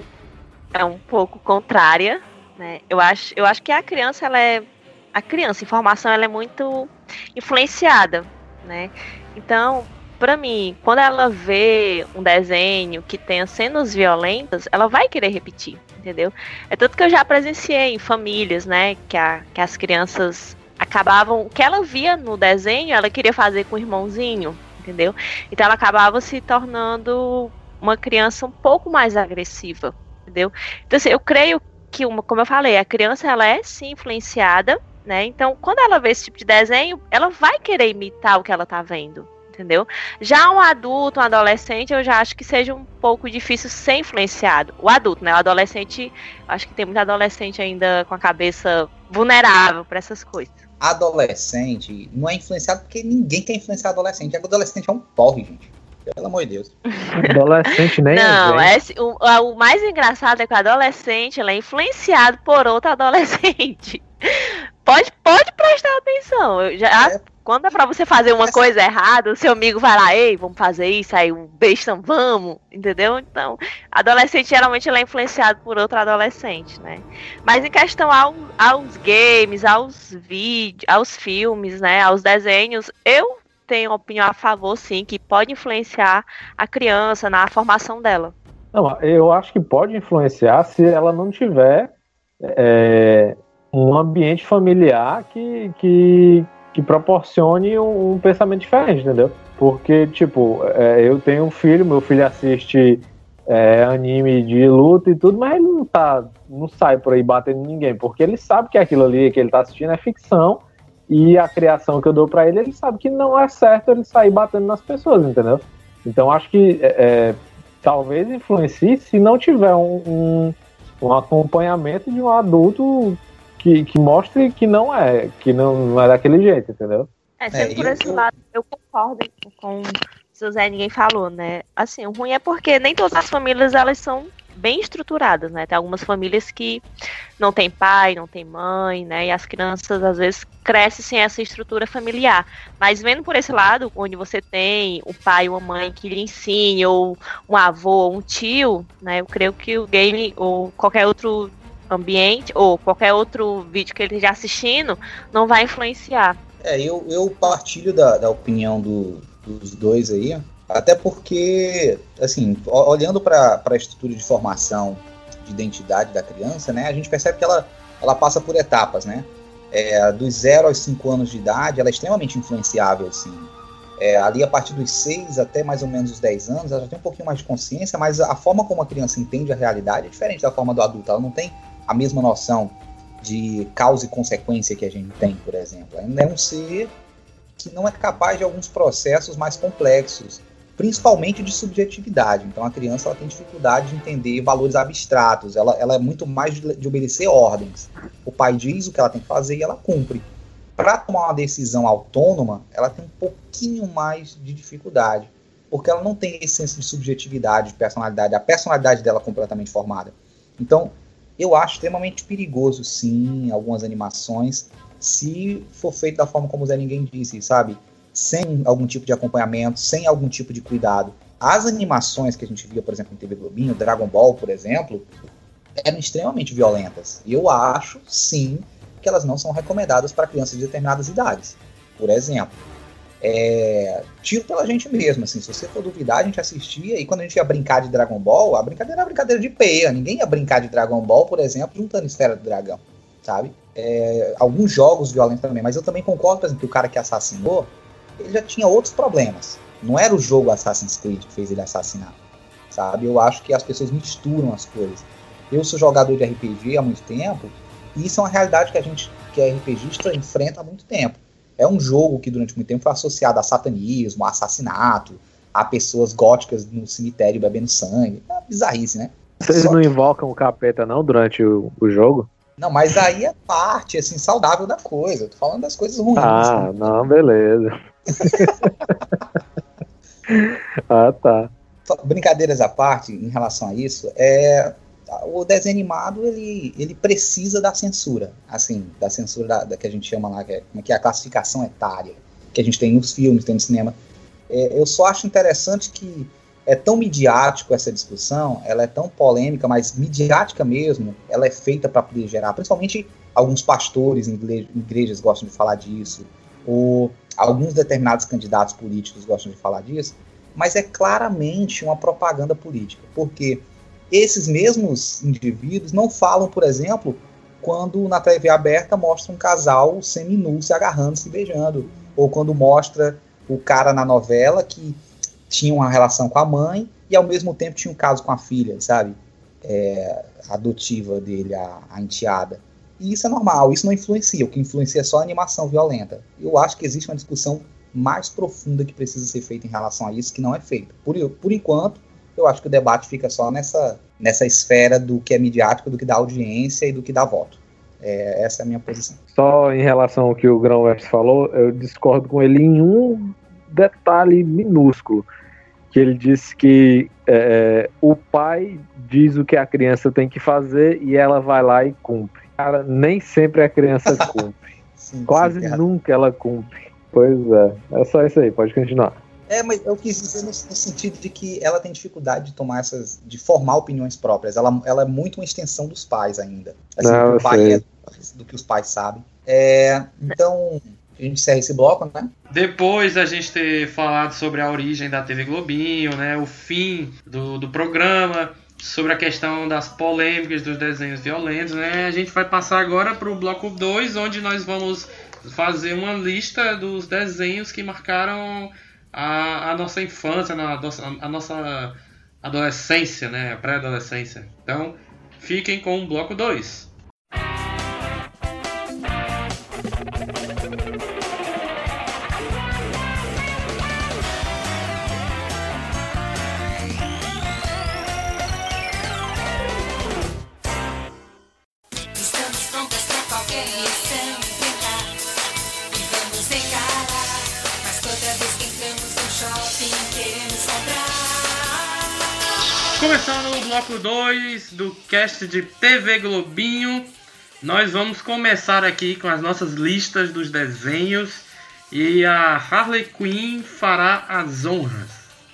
é um pouco contrária. Né? Eu, acho, eu acho que a criança, ela é. A criança, a informação, ela é muito influenciada, né? Então, para mim, quando ela vê um desenho que tenha cenas violentas, ela vai querer repetir, entendeu? É tanto que eu já presenciei em famílias, né, que, a, que as crianças acabavam, o que ela via no desenho, ela queria fazer com o irmãozinho, entendeu? Então ela acabava se tornando uma criança um pouco mais agressiva, entendeu? Então assim, eu creio que, uma, como eu falei, a criança ela é sim influenciada né? Então, quando ela vê esse tipo de desenho, ela vai querer imitar o que ela tá vendo, entendeu? Já um adulto, um adolescente, eu já acho que seja um pouco difícil ser influenciado. O adulto, né? O adolescente, acho que tem muito adolescente ainda com a cabeça vulnerável para essas coisas. Adolescente não é influenciado porque ninguém quer influenciar adolescente. É adolescente é um porre, gente. Pelo amor de Deus. Adolescente nem Não, é, é, o, o mais engraçado é que o adolescente ele é influenciado por outro adolescente. Pode, pode prestar atenção. Eu já, é. Quando é pra você fazer uma coisa errada, o seu amigo vai lá, ei, vamos fazer isso, aí um besta, vamos, entendeu? Então, adolescente geralmente é influenciado por outro adolescente, né? Mas em questão ao, aos games, aos vídeos, aos filmes, né, aos desenhos, eu tenho opinião a favor, sim, que pode influenciar a criança na formação dela. Não, eu acho que pode influenciar se ela não tiver é, um ambiente familiar que, que, que proporcione um, um, pensamento diferente, entendeu? Porque, tipo, é, eu tenho um filho, meu filho assiste é, anime de luta e tudo, mas ele não tá, não sai por aí batendo ninguém, porque ele sabe que aquilo ali que ele tá assistindo é ficção e a criação que eu dou para ele, ele sabe que não é certo ele sair batendo nas pessoas, entendeu? Então acho que é, é talvez influencie se não tiver um, um, um acompanhamento de um adulto que, que mostre que não é, que não, não é daquele jeito, entendeu? É, sempre é, por esse eu... lado, eu concordo com o que o Zé ninguém falou, né? Assim, o ruim é porque nem todas as famílias elas são bem estruturadas, né? Tem algumas famílias que não tem pai, não tem mãe, né? E as crianças às vezes crescem sem essa estrutura familiar. Mas vendo por esse lado, onde você tem o pai ou a mãe que lhe ensine, ou um avô, ou um tio, né? Eu creio que o game ou qualquer outro ambiente ou qualquer outro vídeo que ele esteja assistindo não vai influenciar. É, eu, eu partilho da, da opinião do, dos dois aí, até porque, assim, olhando para a estrutura de formação de identidade da criança, né, a gente percebe que ela, ela passa por etapas, né? É, dos 0 aos 5 anos de idade, ela é extremamente influenciável, assim. É, ali a partir dos 6 até mais ou menos os 10 anos, ela já tem um pouquinho mais de consciência, mas a forma como a criança entende a realidade é diferente da forma do adulto. Ela não tem a mesma noção de causa e consequência que a gente tem, por exemplo. Ainda é um ser que não é capaz de alguns processos mais complexos, principalmente de subjetividade. Então a criança ela tem dificuldade de entender valores abstratos, ela, ela é muito mais de, de obedecer ordens. O pai diz o que ela tem que fazer e ela cumpre. Para tomar uma decisão autônoma, ela tem um pouquinho mais de dificuldade, porque ela não tem esse senso de subjetividade, de personalidade, a personalidade dela é completamente formada. Então, eu acho extremamente perigoso, sim, algumas animações, se for feito da forma como o Zé Ninguém disse, sabe? Sem algum tipo de acompanhamento, sem algum tipo de cuidado. As animações que a gente via, por exemplo, em TV Globinho, Dragon Ball, por exemplo, eram extremamente violentas. Eu acho, sim, que elas não são recomendadas para crianças de determinadas idades. Por exemplo, é, tiro pela gente mesmo, assim, se você for duvidar, a gente assistia, e quando a gente ia brincar de Dragon Ball, a brincadeira era brincadeira de peia, ninguém ia brincar de Dragon Ball, por exemplo, juntando esfera do dragão, sabe? É, alguns jogos violentos também, mas eu também concordo, por exemplo, que o cara que assassinou, ele já tinha outros problemas. Não era o jogo Assassin's Creed que fez ele assassinar, sabe? Eu acho que as pessoas misturam as coisas. Eu sou jogador de RPG há muito tempo, e isso é uma realidade que a gente, que é RPGista, enfrenta há muito tempo. É um jogo que durante muito tempo foi associado a satanismo, a assassinato, a pessoas góticas no cemitério bebendo sangue. É bizarrice, né? Vocês não invocam o capeta não durante o, o jogo? Não, mas aí é parte, assim, saudável da coisa. Eu tô falando das coisas ruins. Ah, né? não, beleza. ah, tá. Brincadeiras à parte, em relação a isso, é o desenho animado ele, ele precisa da censura, assim, da censura da, da que a gente chama lá, que é, é que é a classificação etária, que a gente tem nos filmes, tem no cinema. É, eu só acho interessante que é tão midiático essa discussão, ela é tão polêmica, mas midiática mesmo, ela é feita para poder gerar, principalmente alguns pastores em igre- igrejas gostam de falar disso, ou alguns determinados candidatos políticos gostam de falar disso, mas é claramente uma propaganda política, porque esses mesmos indivíduos não falam, por exemplo, quando na TV aberta mostra um casal seminu se agarrando, se beijando, ou quando mostra o cara na novela que tinha uma relação com a mãe e ao mesmo tempo tinha um caso com a filha, sabe? É, adotiva dele, a, a enteada. E isso é normal, isso não influencia, o que influencia é só a animação violenta. Eu acho que existe uma discussão mais profunda que precisa ser feita em relação a isso, que não é feita. Por, por enquanto, eu acho que o debate fica só nessa, nessa esfera do que é midiático, do que dá audiência e do que dá voto. É, essa é a minha posição. Só em relação ao que o Grão West falou, eu discordo com ele em um detalhe minúsculo. Que ele disse que é, o pai diz o que a criança tem que fazer e ela vai lá e cumpre. Cara, nem sempre a criança cumpre. Sim, Quase sim, nunca ela cumpre. Pois é, é só isso aí, pode continuar. É, mas eu quis dizer no, no, sentido de que ela tem dificuldade de tomar essas, de formar opiniões próprias. Ela, ela é muito uma extensão dos pais ainda. Assim, Não, do, pai é, do que os pais sabem. É, então, a gente encerra esse bloco, né? Depois da gente ter falado sobre a origem da TV Globinho, né, o fim do, do programa, sobre a questão das polêmicas dos desenhos violentos, né, a gente vai passar agora para o bloco 2, onde nós vamos fazer uma lista dos desenhos que marcaram a, a nossa infância, a nossa, a nossa adolescência, né, a pré-adolescência. Então, fiquem com o bloco 2. Bloco 2 do cast de TV Globinho, nós vamos começar aqui com as nossas listas dos desenhos e a Harley Quinn fará as honras.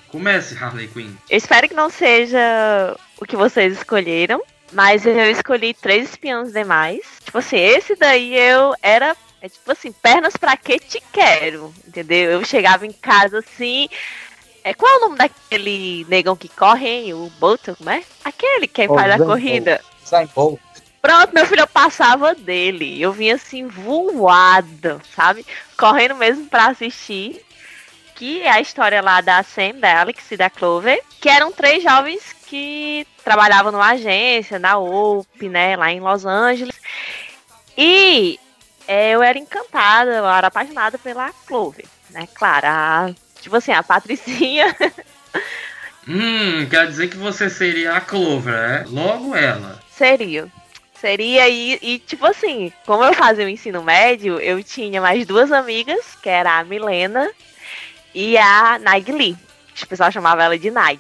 Comece, Harley Quinn. Eu espero que não seja o que vocês escolheram, mas eu escolhi três espiãos demais. Tipo assim, esse daí eu era. É tipo assim, pernas pra que te quero, entendeu? Eu chegava em casa assim. É, qual é o nome daquele negão que corre, hein? O Bolton, como é? Aquele que Oh, faz a corrida. Sai Paul. Pronto, meu filho, eu passava dele. Eu vinha assim, voada, sabe? Correndo mesmo pra assistir. Que é a história lá da Sam, da Alex e da Clover. Que eram três jovens que trabalhavam numa agência, na OP, né? Lá em Los Angeles. E é, eu era encantada, eu era apaixonada pela Clover, né? Claro, a, tipo assim, a Patricinha Hum, quer dizer que você seria a Clover, é? Logo ela. Seria. Seria e, e, tipo assim, como eu fazia o ensino médio, eu tinha mais duas amigas, que era a Milena e a Nag Lee. O pessoal chamava ela de Nag.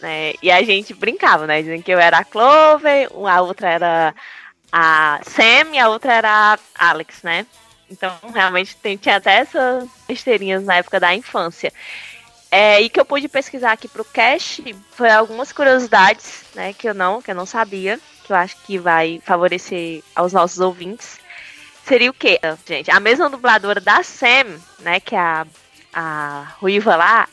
Né? E a gente brincava, né? Dizendo que eu era a Clover, a outra era a Sam e a outra era a Alex, né? Então, realmente, tem, tinha até essas besteirinhas na época da infância. É, e que eu pude pesquisar aqui pro Cash foi algumas curiosidades, né, que eu não, que eu não sabia, que eu acho que vai favorecer aos nossos ouvintes. seria o quê, gente? A mesma dubladora da Sam, né? Que é a, a Ruiva lá,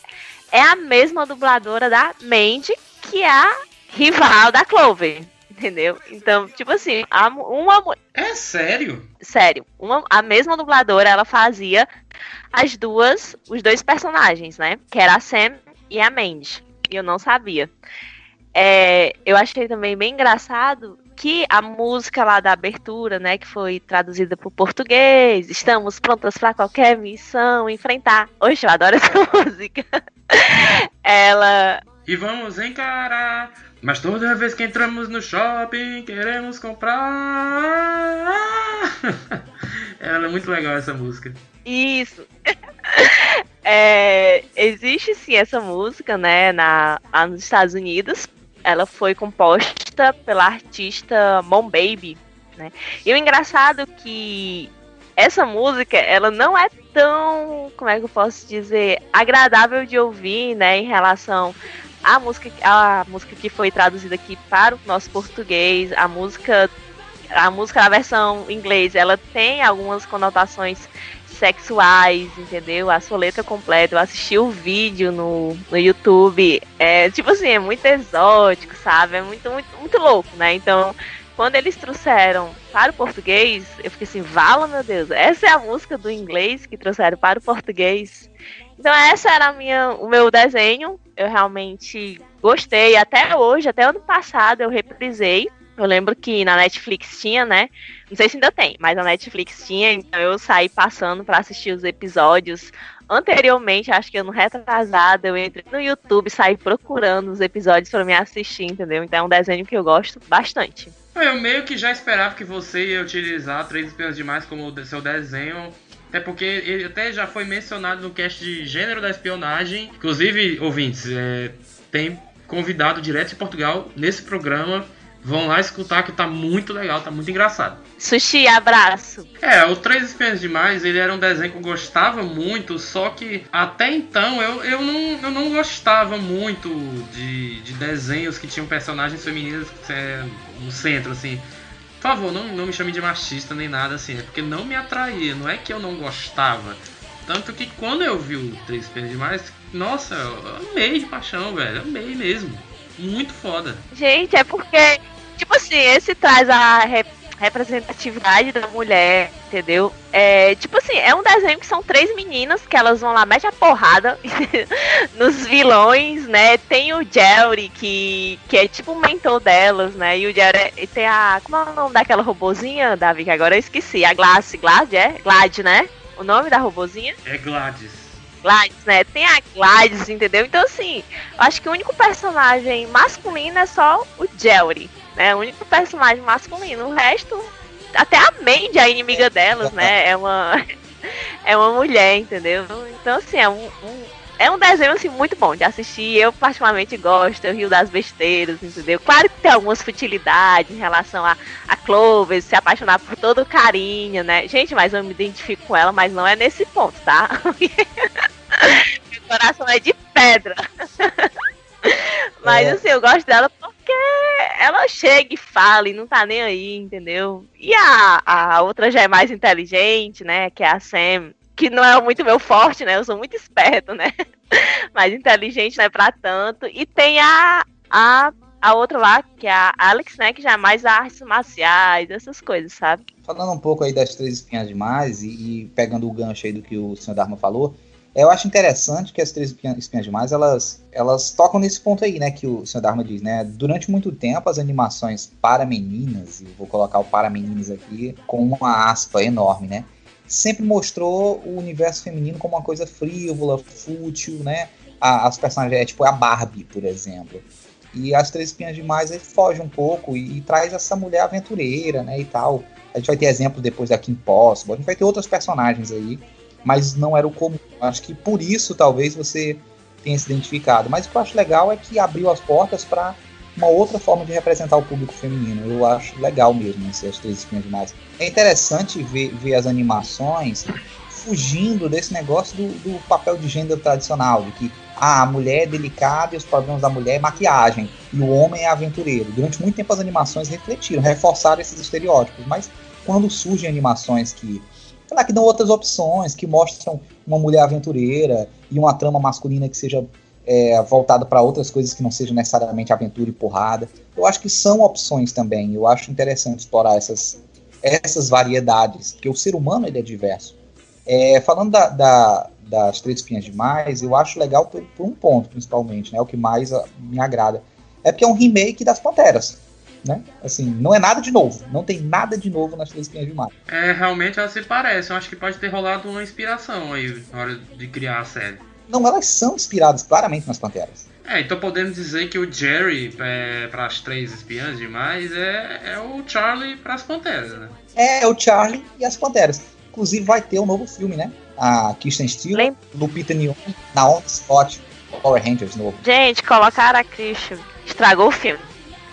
é a mesma dubladora da Mandy, que é a rival da Clover. Entendeu? Então, tipo assim, a, uma. É sério? Sério, uma, a mesma dubladora ela fazia as duas, os dois personagens, né? Que era a Sam e a Mandy. E eu não sabia. É, eu achei também bem engraçado que a música lá da abertura, né, que foi traduzida para o português, estamos prontas para qualquer missão, enfrentar. Oxe, eu adoro essa música. Ela. E vamos encarar. Mas toda vez que entramos no shopping, queremos comprar. Ela é muito legal essa música. Isso. É, existe sim essa música, né, na, lá nos Estados Unidos. Ela foi composta pela artista Mom Baby, né? E o engraçado é que essa música, ela não é tão, como é que eu posso dizer, agradável de ouvir, né, em relação à música, a música que foi traduzida aqui para o nosso português, a música a música na versão inglês, ela tem algumas conotações sexuais, entendeu? A sua letra completa. Eu assisti o vídeo no, no YouTube. É, tipo assim, é muito exótico, sabe? É muito, muito, muito louco, né? Então, quando eles trouxeram para o português, eu fiquei assim, vala meu Deus, essa é a música do inglês que trouxeram para o português. Então essa era a minha, o meu desenho. Eu realmente gostei. Até hoje, até ano passado, eu reprisei. Eu lembro que na Netflix tinha, né? Não sei se ainda tem, mas a Netflix tinha, então eu saí passando para assistir os episódios. Anteriormente, acho que ano retrasado, eu entrei no YouTube, saí procurando os episódios para me assistir, entendeu? Então é um desenho que eu gosto bastante. Eu meio que já esperava que você ia utilizar Três Espiões Demais como seu desenho. Até porque ele até já foi mencionado no cast de gênero da espionagem. Inclusive, ouvintes, é, tem convidado direto de Portugal nesse programa. Vão lá escutar que tá muito legal, tá muito engraçado. Sushi, abraço. É, o Três Espiãs Demais, ele era um desenho que eu gostava muito, só que até então eu, eu, não, eu não gostava muito de, de desenhos que tinham personagens femininas é, no centro, assim. Por favor, não, não me chame de machista nem nada assim, é porque não me atraía, não é que eu não gostava. Tanto que quando eu vi o Três Espiãs Demais, nossa, eu amei de paixão, velho, amei mesmo. Muito foda. Gente, é porque, tipo assim, esse traz a representatividade da mulher, entendeu? É, tipo assim, é um desenho que são três meninas que elas vão lá, mete a porrada nos vilões, né? Tem o Jerry, que, que é tipo o mentor delas, né? E o Jerry e tem a. Como é o nome daquela robozinha, Davi? Que agora eu esqueci. A Glass, Glad, é? Glad, né? O nome da robozinha? É Gladys. Gladys, né? Tem a Gladys, entendeu? Então, assim, eu acho que o único personagem masculino é só o Jerry, né? O único personagem masculino. O resto, até a Mandy, a inimiga delas, né? É uma, é uma mulher, entendeu? Então, assim, é um, um é um desenho assim, muito bom de assistir. Eu particularmente gosto, eu rio das besteiras, entendeu? Claro que tem algumas futilidades em relação a, a Clover, se apaixonar por todo o carinho, né? Gente, mas eu me identifico com ela, mas não é nesse ponto, tá? Meu coração é de pedra. mas É. assim, eu gosto dela porque ela chega e fala e não tá nem aí, entendeu? E a, a outra já é mais inteligente, né? Que é a Sam que não é muito meu forte, né? Eu sou muito esperto, né? Mas inteligente não é pra tanto. E tem a, a, a outra lá, que é a Alex, né? Que já é mais artes marciais, essas coisas, sabe? Falando um pouco aí das três espinhas demais e, e pegando o gancho aí do que o senhor Dharma falou, eu acho interessante que as três espinhas, demais elas, elas tocam nesse ponto aí, né? Que o senhor Dharma diz, né? Durante muito tempo as animações para meninas, e vou colocar o para meninas aqui com uma aspa enorme, né? Sempre mostrou o universo feminino como uma coisa frívola, fútil, né? As personagens, é tipo a Barbie, por exemplo. E as Três Espinhas Demais ele foge um pouco e, e traz essa mulher aventureira, né, e tal. A gente vai ter exemplo depois da Kim Possible, a gente vai ter outros personagens aí, mas não era o comum. Acho que por isso talvez você tenha se identificado. Mas o que eu acho legal é que abriu as portas para uma outra forma de representar o público feminino. Eu acho legal mesmo esse As Três Espinhas Demais. É interessante ver, ver as animações fugindo desse negócio do, do papel de gênero tradicional, de que ah, a mulher é delicada e os problemas da mulher é maquiagem, e o homem é aventureiro. Durante muito tempo as animações refletiram, reforçaram esses estereótipos, mas quando surgem animações que, lá, que dão outras opções, que mostram uma mulher aventureira e uma trama masculina que seja é, voltada para outras coisas que não sejam necessariamente aventura e porrada. Eu acho que são opções também. Eu acho interessante explorar essas, essas variedades, porque o ser humano ele é diverso. É, falando da, da, das Três Espinhas Demais, eu acho legal por, por, um ponto, principalmente, né? O que mais a, me agrada. É porque é um remake das Panteras. Né? Assim, não é nada de novo. Não tem nada de novo nas Três Espinhas Demais. É, realmente elas se parecem. Eu acho que pode ter rolado uma inspiração aí na hora de criar a série. Não, elas são inspiradas claramente nas Panteras. É, então podemos dizer que o Jerry é, para as três espiãs demais é, é o Charlie para as Panteras, né? É, é o Charlie e as Panteras. Inclusive vai ter um novo filme, né? A Kirsten Stewart, Lupita Nyong'o, na On Scott, Power Rangers novo. Gente, colocaram a Christian, estragou o filme.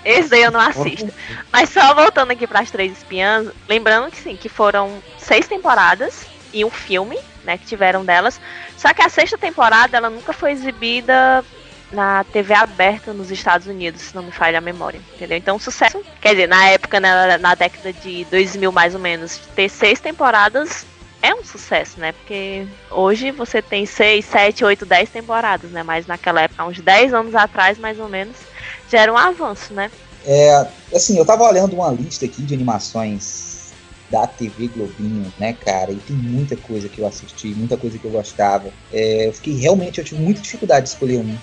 Esse daí eu não assisto. Mas só voltando aqui para as três espiãs, lembrando que sim, que foram seis temporadas e um filme, né, que tiveram delas. Só que a sexta temporada ela nunca foi exibida na TV aberta nos Estados Unidos, se não me falha a memória, entendeu? Então, sucesso, quer dizer, na época, na, na década de 2000 mais ou menos, ter seis temporadas é um sucesso, né? Porque hoje você tem seis, sete, oito, dez temporadas, né? Mas naquela época, uns 10 anos atrás, mais ou menos, já era um avanço, né? É, assim, eu tava olhando uma lista aqui de animações da TV Globinho, né, cara? E tem muita coisa que eu assisti, muita coisa que eu gostava. É, eu fiquei realmente, eu tive muita dificuldade de escolher um.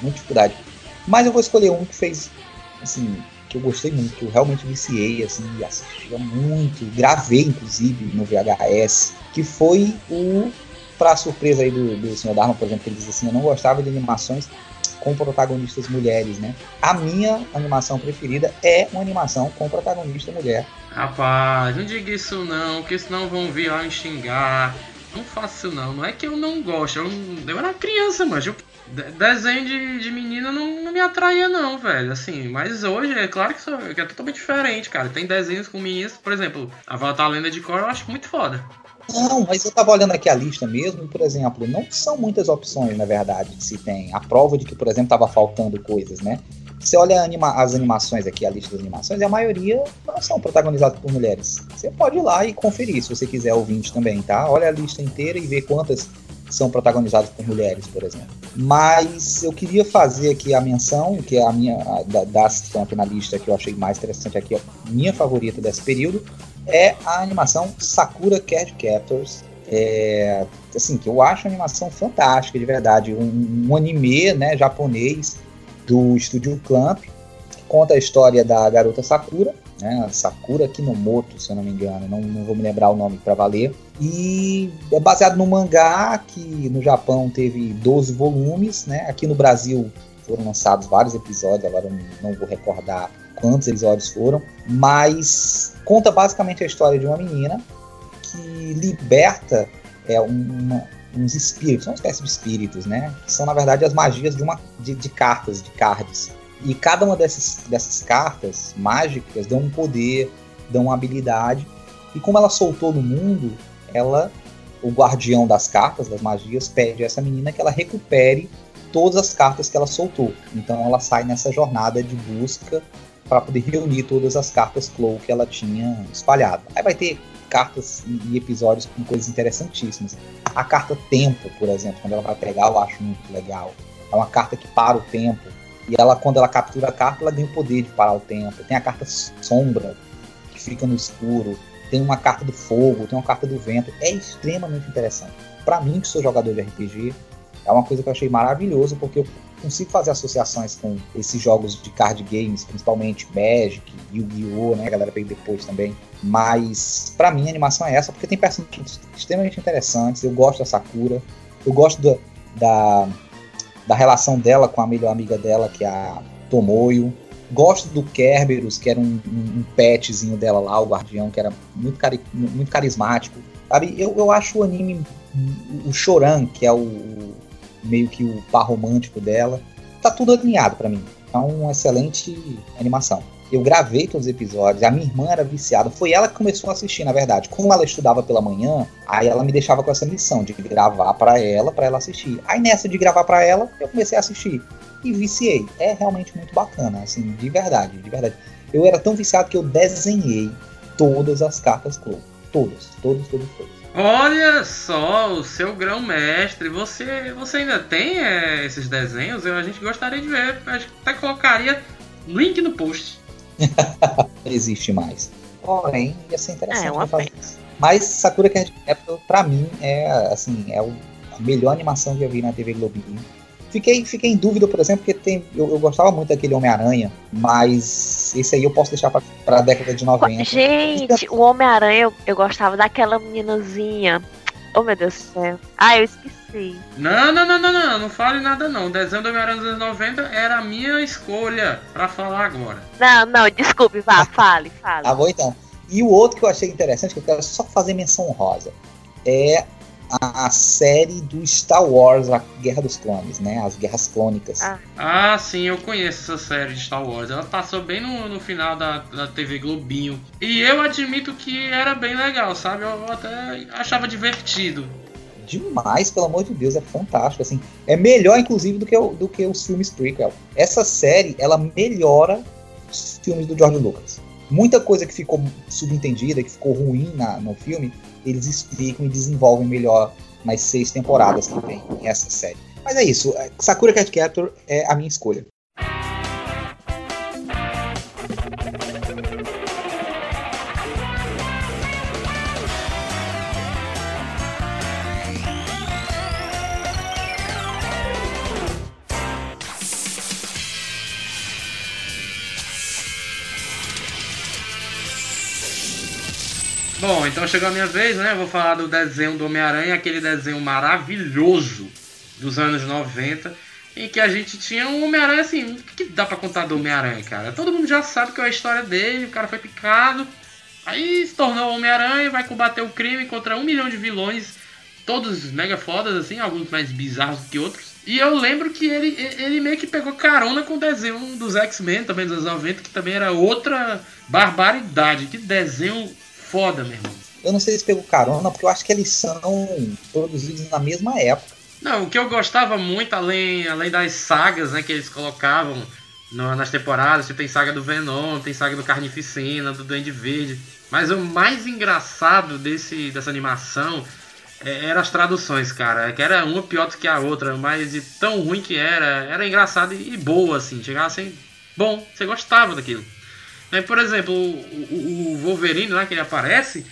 Muita dificuldade. Mas eu vou escolher um que fez, assim, que eu gostei muito, que eu realmente viciei, assim, assistia muito, gravei, inclusive, no VHS, que foi o, pra surpresa aí do, do Sr. Dharma, por exemplo, ele diz assim, eu não gostava de animações com protagonistas mulheres, né? A minha animação preferida é uma animação com protagonista mulher. Rapaz, não diga isso não, porque senão vão vir lá me xingar. Não faço isso não, não é que eu não gosto, eu, eu era criança, mas eu, desenho de, de menina não, não me atraía não, velho, assim, mas hoje é claro que, isso, que é totalmente diferente, cara. Tem desenhos com meninas, por exemplo, Avatar Lenda de Korra eu acho muito foda. Não, mas eu tava olhando aqui a lista mesmo, e, por exemplo, não são muitas opções, na verdade, que se tem. A prova de que, por exemplo, tava faltando coisas, né? Você olha anima as animações aqui, a lista das animações, e a maioria não são protagonizadas por mulheres. Você pode ir lá e conferir, se você quiser ouvinte também, tá? Olha a lista inteira e vê quantas são protagonizadas por mulheres, por exemplo. Mas eu queria fazer aqui a menção, que é a minha, a, das que estão aqui na lista, que eu achei mais interessante aqui, a minha favorita desse período, é a animação Sakura Card Captors. É, assim, que eu acho a animação fantástica, de verdade. Um, um anime né, japonês do estúdio Clamp, que conta a história da garota Sakura, né, Sakura Kinomoto, se eu não me engano, não, não vou me lembrar o nome para valer. E é baseado no mangá que no Japão teve 12 volumes, né? Aqui no Brasil foram lançados vários episódios, agora não vou recordar quantos episódios foram, mas conta basicamente a história de uma menina que liberta é, uma, uns espíritos, uma espécie de espíritos, né? Que são, na verdade, as magias de, uma, de, de cartas, de cards. E cada uma dessas, dessas cartas mágicas dão um poder, dão uma habilidade. E como ela soltou no mundo, ela, o guardião das cartas, das magias, pede a essa menina que ela recupere todas as cartas que ela soltou. Então ela sai nessa jornada de busca para poder reunir todas as cartas Clow que ela tinha espalhado. Aí vai ter cartas e episódios com coisas interessantíssimas. A carta Tempo, por exemplo, quando ela vai pegar, eu acho muito legal. É uma carta que para o tempo. E ela, quando ela captura a carta, ela ganha o poder de parar o tempo. Tem a carta Sombra, que fica no escuro. Tem uma carta do fogo, tem uma carta do vento. É extremamente interessante. Para mim, que sou jogador de RPG, é uma coisa que eu achei maravilhoso, porque eu consigo fazer associações com esses jogos de card games, principalmente Magic, Yu-Gi-Oh!, né? A galera veio depois também. Mas, para mim, a animação é essa, porque tem personagens extremamente interessantes. Eu gosto da Sakura, eu gosto da, da, da relação dela com a melhor amiga dela, que é a Tomoyo. Gosto do Kerberos, que era um, um, um petzinho dela lá, o guardião, que era muito, cari muito carismático. Sabe, eu, eu acho o anime, o Choran, que é o, meio que o par romântico dela. Tá tudo alinhado para mim. É uma excelente animação. Eu gravei todos os episódios, a minha irmã era viciada, foi ela que começou a assistir, na verdade. Como ela estudava pela manhã, aí ela me deixava com essa missão de gravar para ela, para ela assistir. Aí nessa de gravar para ela, eu comecei a assistir e viciei. É realmente muito bacana, assim, de verdade, de verdade. Eu era tão viciado que eu desenhei todas as cartas Clow. Todas, todas, todas, todas. Olha só, o seu grão-mestre. Você, você ainda tem é, esses desenhos? Eu, a gente gostaria de ver. Acho que até colocaria link no post. Não existe mais. Porém, ia ser interessante É, uma fazer. Mas Sakura Card Captor, pra mim, é assim, é o- a melhor animação que eu vi na TV Globinho. Fiquei, fiquei em dúvida, por exemplo, porque tem, eu, eu gostava muito daquele Homem-Aranha, mas esse aí eu posso deixar pra, pra década de 90. Gente, o Homem-Aranha, eu, eu gostava daquela meninazinha. Oh, meu Deus do céu. Ah, eu esqueci. Não, não, não, não, não, não fale nada não. O desenho do Homem-Aranha dos anos 90 era a minha escolha pra falar agora. Não, não, desculpe, vá, fale, fale. Tá bom, então. E o outro que eu achei interessante, que eu quero só fazer menção rosa, é a, a série do Star Wars, a Guerra dos Clones, né? As Guerras Clônicas. Ah. Ah, sim, eu conheço essa série de Star Wars. Ela passou bem no, no final da, da TV Globinho. E eu admito que era bem legal, sabe? Eu até achava divertido. Demais, pelo amor de Deus, é fantástico, assim. É melhor, inclusive, do que, o, do que os filmes prequel. Essa série, ela melhora os filmes do George Lucas. Muita coisa que ficou subentendida, que ficou ruim na, no filme, eles explicam e desenvolvem melhor nas seis temporadas que tem essa série. Mas é isso, Sakura Cat Captor é a minha escolha. Bom, então chegou a minha vez, né? Eu vou falar do desenho do Homem-Aranha, aquele desenho maravilhoso dos anos 90, em que a gente tinha um Homem-Aranha assim. O que dá pra contar do Homem-Aranha, cara? Todo mundo já sabe qual é a história dele, o cara foi picado, aí se tornou Homem-Aranha, vai combater o crime contra um milhão de vilões, todos mega fodas, assim, alguns mais bizarros que outros. E eu lembro que ele, ele meio que pegou carona com o desenho dos X-Men, também dos anos 90, que também era outra barbaridade. Que desenho foda, meu irmão. Eu não sei se pegou carona, porque eu acho que eles são produzidos na mesma época. Não, o que eu gostava muito, além, além das sagas né, que eles colocavam no- nas temporadas, você tem saga do Venom, tem saga do Carnificina, do Duende Verde. Mas o mais engraçado desse, dessa animação é, era as traduções, cara. Que era uma pior do que a outra, mas de tão ruim que era, era engraçado e, e boa, assim. Chegava assim, bom, você gostava daquilo. Né, por exemplo, o, o- o Wolverine lá que ele aparece,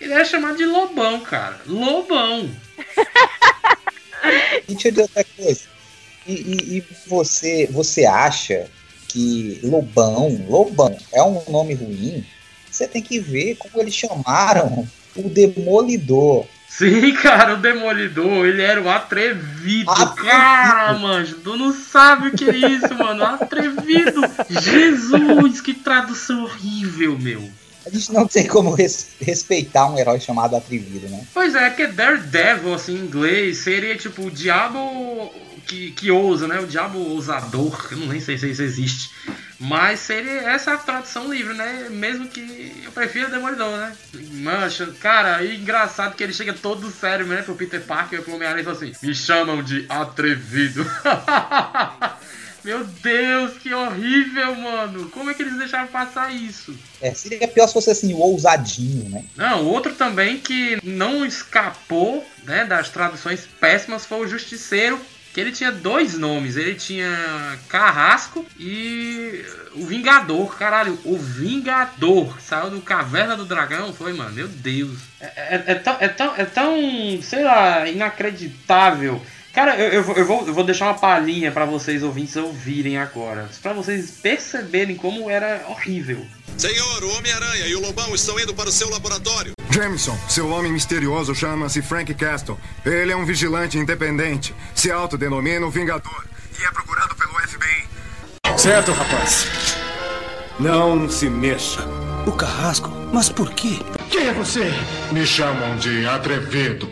ele era chamado de Lobão, cara. Lobão! E eu dizer outra coisa. E, e- e você, você acha que Lobão, Lobão é um nome ruim? Você tem que ver como eles chamaram o Demolidor. Sim, cara, o Demolidor, ele era o atrevido. Atrevido. Cara, mano, tu não sabe o que é isso, mano. Atrevido. Jesus, que tradução horrível, meu. A gente não tem como res- respeitar um herói chamado Atrevido, né? Pois é, que Daredevil, assim, em inglês, seria tipo o diabo que, que ousa, né? O diabo ousador. Eu não nem sei se isso existe. Mas seria essa a tradução livre, né? Mesmo que eu prefiro Demolidor, né? Mancha, cara, e engraçado que ele chega todo sério, né? Pro Peter Parker, pro Homem-Aranha e fala assim: Me chamam de atrevido. Meu Deus, que horrível, mano. Como é que eles deixaram passar isso? É, seria pior se fosse assim, o ousadinho, né? Não, outro também que não escapou né, das traduções péssimas foi o Justiceiro, que ele tinha dois nomes. Ele tinha Carrasco e o Vingador. Caralho, o Vingador. Saiu do Caverna do Dragão, foi, mano? Meu Deus. É, é- é tão, é, tão, é tão, sei lá, inacreditável. Cara, eu, eu, vou- eu vou, eu vou deixar uma palhinha pra vocês ouvintes ouvirem agora. Pra vocês perceberem como era horrível. Senhor, o Homem-Aranha e o Lobão estão indo para o seu laboratório. Jameson, seu homem misterioso chama-se Frank Castle. Ele é um vigilante independente. Se autodenomina o Vingador e é procurado pelo FBI. Certo, rapaz. Não se mexa. O carrasco? Mas por quê? Quem é você? Me chamam de atrevido.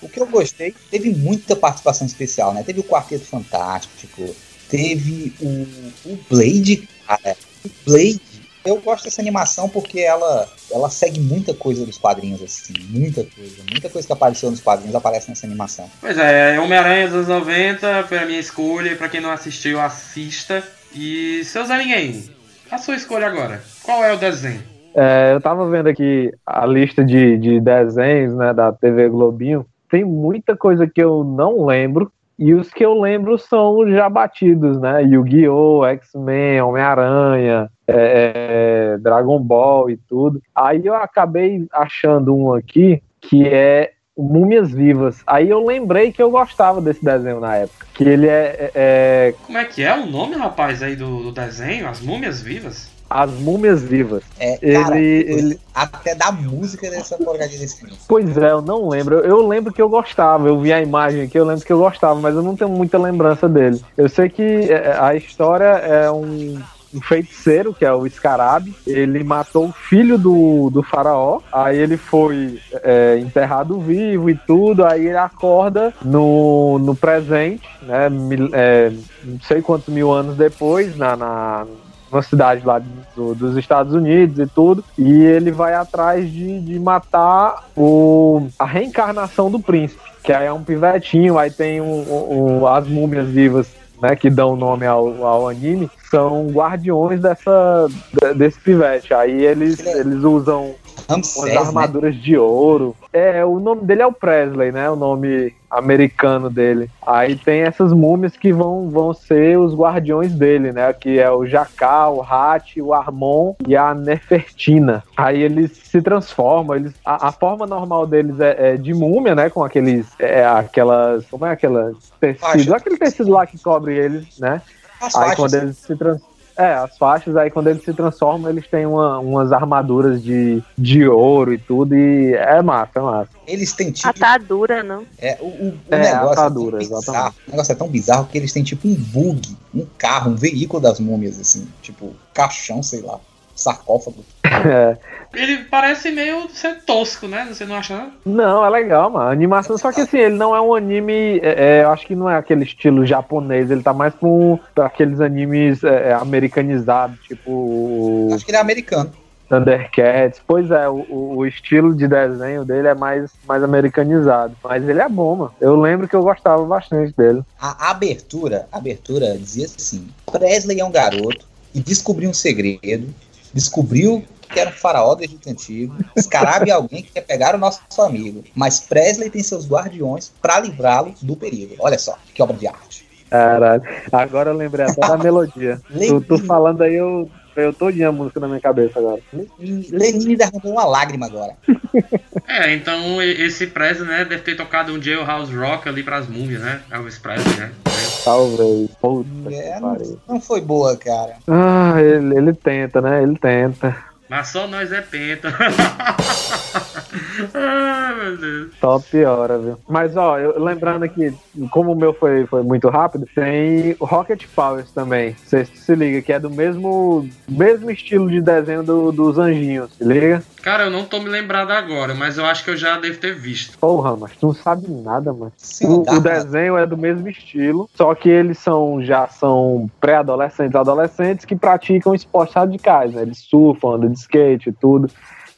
O que eu gostei, teve muita participação especial, né? Teve o Quarteto Fantástico, teve o, o Blade, cara. O Blade. Eu gosto dessa animação porque ela, ela segue muita coisa dos quadrinhos, assim. Muita coisa. Muita coisa que apareceu nos quadrinhos aparece nessa animação. Pois é, Homem-Aranha dos anos 90 foi a minha escolha. e Pra quem não assistiu, assista. E seu Zé Ninguém, a sua escolha agora. Qual é o desenho? É, eu tava vendo aqui a lista de, de desenhos né, da TV Globinho. Tem muita coisa que eu não lembro. E os que eu lembro são já batidos, né? Yu-Gi-Oh!, X-Men, Homem-Aranha, é, é, Dragon Ball e tudo. Aí eu acabei achando um aqui que é Múmias Vivas. Aí eu lembrei que eu gostava desse desenho na época. Que ele é. é Como é que é o nome, rapaz, aí do, do desenho? As Múmias Vivas? As Múmias Vivas. É, ele, cara, ele... Até da música dessa porcaria desse filme. Pois é, eu não lembro. Eu, lembro que eu gostava. Eu vi a imagem aqui, eu lembro que eu gostava, mas eu não tenho muita lembrança dele. Eu sei que é, a história é um um feiticeiro, que é o Scarab. Ele matou o filho do, do faraó. Aí ele foi é, enterrado vivo e tudo. Aí ele acorda no, no presente, né? Mil, é, não sei quantos mil anos depois, na, na uma cidade lá do, dos Estados Unidos e tudo, e ele vai atrás de, de matar o, a reencarnação do príncipe, que aí é um pivetinho, aí tem um, um, as múmias vivas né, que dão nome ao, ao anime, são guardiões dessa, desse pivete. Aí eles, eles usam Ramsés, umas armaduras né? de ouro. É, o nome dele é o Presley, né? O nome americano dele. Aí tem essas múmias que vão, vão ser os guardiões dele, né? Que é o Jacal, o Hat, o Armon e a Nefertina. Aí eles se transformam, eles, a, a forma normal deles é, é, de múmia, né? Com aqueles, é, aquelas, como é aquela tecido, aquele tecido lá que cobre eles, né? As Aí quando eles se transformam é, as faixas, aí quando eles se transformam, eles têm uma- umas armaduras de, de ouro e tudo, e é massa, é massa. Eles têm tipo. Atadura, não. É, o, o, o É, negócio atadura, é tão bizarro, exatamente. o negócio é tão bizarro que eles têm tipo um bug, um carro, um veículo das múmias, assim, tipo, caixão, sei lá, sarcófago. É. Ele parece meio ser tosco, né? Você não acha? não? É legal, mano. A animação, só que assim, ele não é um anime. é, é, eu acho que não é aquele estilo japonês, ele tá mais com aqueles animes é, é, americanizados, tipo. Acho que ele é americano. Thundercats. Pois é, o, o- o estilo de desenho dele é mais, mais americanizado. Mas ele é bom, mano. Eu lembro que eu gostava bastante dele. A abertura, a abertura dizia assim: Presley é um garoto e descobriu um segredo, descobriu que era um faraó do Egito Antigo, Scarab é alguém que quer pegar o nosso amigo, mas Presley tem seus guardiões para livrá-lo do perigo. Olha só, que obra de arte. Caralho. Agora eu lembrei até da melodia. Tu, tu falando aí, eu, eu todinha a música na minha cabeça agora. Lenine derramou uma lágrima agora. É, então esse Presley, né, deve ter tocado um Jailhouse Rock ali pras múmias, né? Elvis Presley, né? Talvez. Puta É, que não, não foi boa, cara. Ah, ele, ele tenta, né? Ele tenta. Mas só nós é penta. Ai, meu Deus. Só piora, viu? Mas, ó, eu, lembrando aqui, como o meu foi, foi muito rápido, tem Rocket Powers também. Você se liga, que é do mesmo, mesmo estilo de desenho do- dos anjinhos, se liga? Cara, eu não tô me lembrado agora, mas eu acho que eu já devo ter visto. Porra, mas tu não sabe nada, mano. Sim, O, o desenho é do mesmo estilo, só que eles são já são pré-adolescentes, adolescentes que praticam esportes radicais, né? Eles surfam, andam de skate e tudo.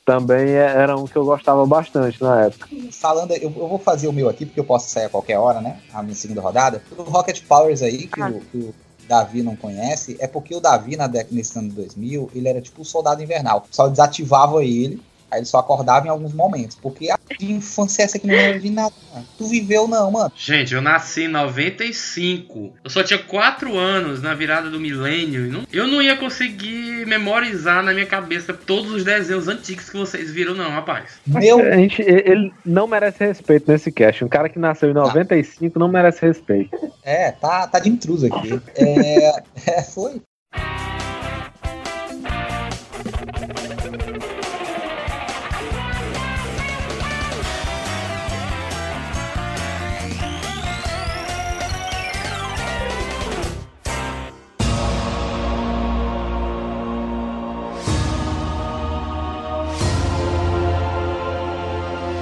Também é- era um que eu gostava bastante na época. Falando, eu, eu vou fazer o meu aqui, porque eu posso sair a qualquer hora, né? A minha segunda rodada. O Rocket Powers aí, que, o, que o Davi não conhece, é porque o Davi, na década, nesse ano de 2000, ele era tipo o soldado invernal. Só desativava ele, aí ele só acordava em alguns momentos. Porque a infância é essa que não lembra de nada, mano. Tu viveu não, mano. Gente, eu nasci em 95. Eu só tinha 4 anos na virada do milênio. e não- eu não ia conseguir memorizar na minha cabeça todos os desenhos antigos que vocês viram, não, rapaz. Meu, A gente, ele não merece respeito nesse cast. Um cara que nasceu em 95 não merece respeito. é, tá, tá de intruso aqui. É, é, foi.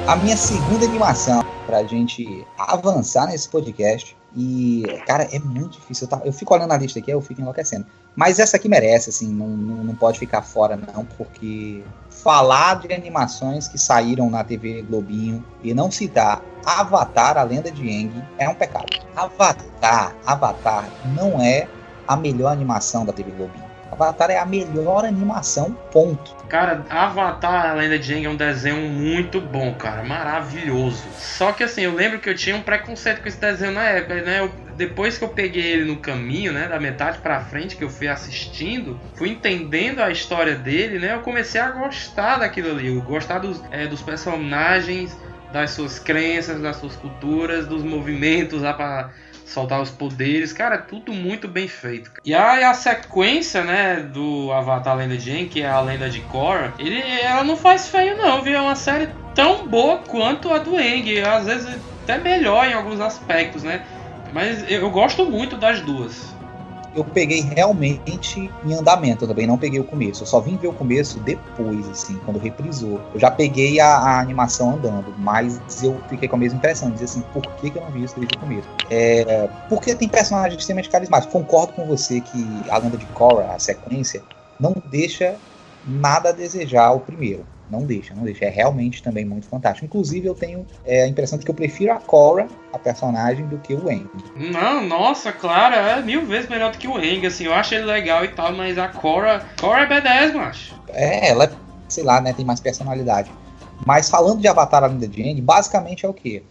A minha segunda animação pra gente avançar nesse podcast. E, cara, é muito difícil. Eu, tá- eu fico olhando a lista aqui, eu fico enlouquecendo. Mas essa aqui merece, assim, não, não, não pode ficar fora, não, porque falar de animações que saíram na TV Globinho e não citar Avatar, a lenda de Aang, é um pecado. Avatar, Avatar não é a melhor animação da TV Globinho. Avatar é a melhor animação, ponto. Cara, Avatar, a Lenda de Aang é um desenho muito bom, cara, maravilhoso. Só que assim, eu lembro que eu tinha um preconceito com esse desenho na época, né? Eu, depois que eu peguei ele no caminho, né, da metade pra frente, que eu fui assistindo, fui entendendo a história dele, né? Eu comecei a gostar daquilo ali, eu gostar dos, é, dos personagens, das suas crenças, das suas culturas, dos movimentos lá pra soltar os poderes, cara, tudo muito bem feito. E aí a sequência, né, do Avatar Lenda de Aang, que é a Lenda de Korra, ele, ela não faz feio não, viu? É uma série tão boa quanto a do Aang, às vezes até melhor em alguns aspectos, né? Mas eu gosto muito das duas eu peguei realmente em andamento, eu também não peguei o começo. Eu só vim ver o começo depois, assim, quando reprisou. Eu já peguei a, a animação andando, mas eu fiquei com a mesma impressão, dizer assim, por que, que eu não vi isso desde o começo? É, porque tem personagens extremamente carismáticos. Concordo com você que a lenda de Korra, a sequência, não deixa nada a desejar o primeiro. Não deixa, não deixa. É realmente também muito fantástico. Inclusive, eu tenho é, a impressão de que eu prefiro a Cora, a personagem, do que o Eng. Não, nossa, claro, é mil vezes melhor do que o Eng, assim. Eu acho ele legal e tal, mas a Cora. Cora é B10, macho. É, ela, sei lá, né, tem mais personalidade. Mas falando de Avatar Além de Eng, basicamente é o quê?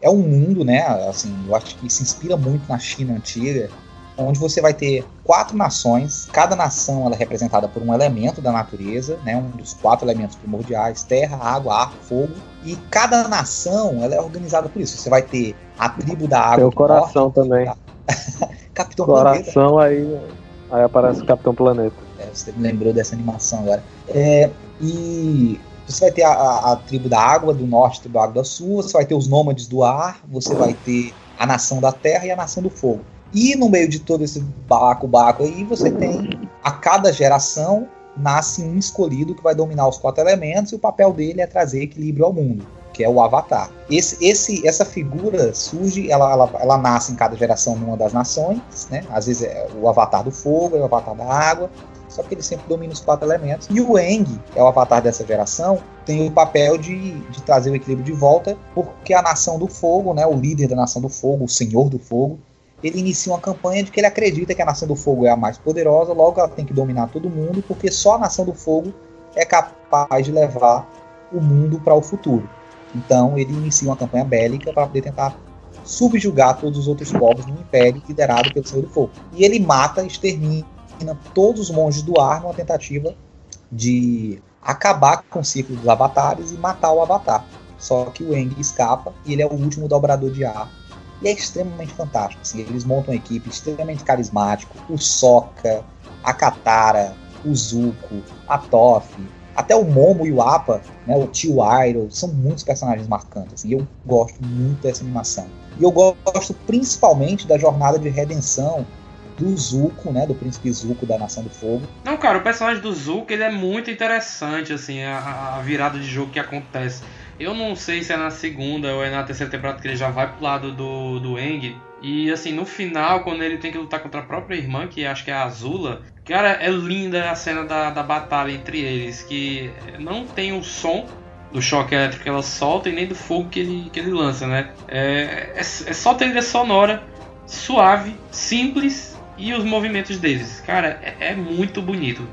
É um mundo, né, assim, eu acho que se inspira muito na China antiga, onde você vai ter quatro nações, cada nação ela é representada por um elemento da natureza, né, um dos quatro elementos primordiais, terra, água, ar, fogo, e cada nação ela é organizada por isso. Você vai ter a tribo da água. Tem o coração norte, também. Capitão coração Planeta. aí, aí aparece o Capitão Planeta. É, você me lembrou dessa animação agora. É, e você vai ter a, a, a, tribo da água do norte, a tribo da água do sul, você vai ter os nômades do ar, você vai ter a nação da terra e a nação do fogo. E no meio de todo esse baco-baco aí, você tem a cada geração nasce um escolhido que vai dominar os quatro elementos e o papel dele é trazer equilíbrio ao mundo, que é o Avatar. Esse, esse, essa figura surge, ela, ela, ela nasce em cada geração numa das nações, né? Às vezes é o Avatar do fogo, é o Avatar da água, só que ele sempre domina os quatro elementos. E o Eng, é o Avatar dessa geração, tem o papel de, de trazer o equilíbrio de volta, porque a nação do fogo, né? O líder da nação do fogo, o Senhor do Fogo, ele inicia uma campanha de que ele acredita que a Nação do Fogo é a mais poderosa, logo ela tem que dominar todo mundo, porque só a Nação do Fogo é capaz de levar o mundo para o futuro. Então ele inicia uma campanha bélica para poder tentar subjugar todos os outros povos no império liderado pelo Senhor do Fogo. E ele mata, extermina todos os monges do ar numa tentativa de acabar com o ciclo dos avatares e matar o avatar. Só que o Eng escapa e ele é o último dobrador de ar e é extremamente fantástico. Assim, eles montam uma equipe extremamente carismático. O Soka, a Katara, o Zuko, a Toph, até o Momo e o Appa, né, o tio Iroh, são muitos personagens marcantes. Assim, eu gosto muito dessa animação. E eu gosto principalmente da jornada de redenção do Zuko, né, do príncipe Zuko da Nação do Fogo. Não, cara, o personagem do Zuko ele é muito interessante, assim, a, a virada de jogo que acontece. Eu não sei se é na segunda ou é na terceira temporada que ele já vai pro lado do, do Eng. E assim, no final, quando ele tem que lutar contra a própria irmã, que acho que é a Azula, cara, é linda a cena da, da batalha entre eles, que não tem o som do choque elétrico que ela solta e nem do fogo que ele, que ele lança, né? É, é, é só trilha sonora, suave, simples e os movimentos deles. Cara, é, é muito bonito.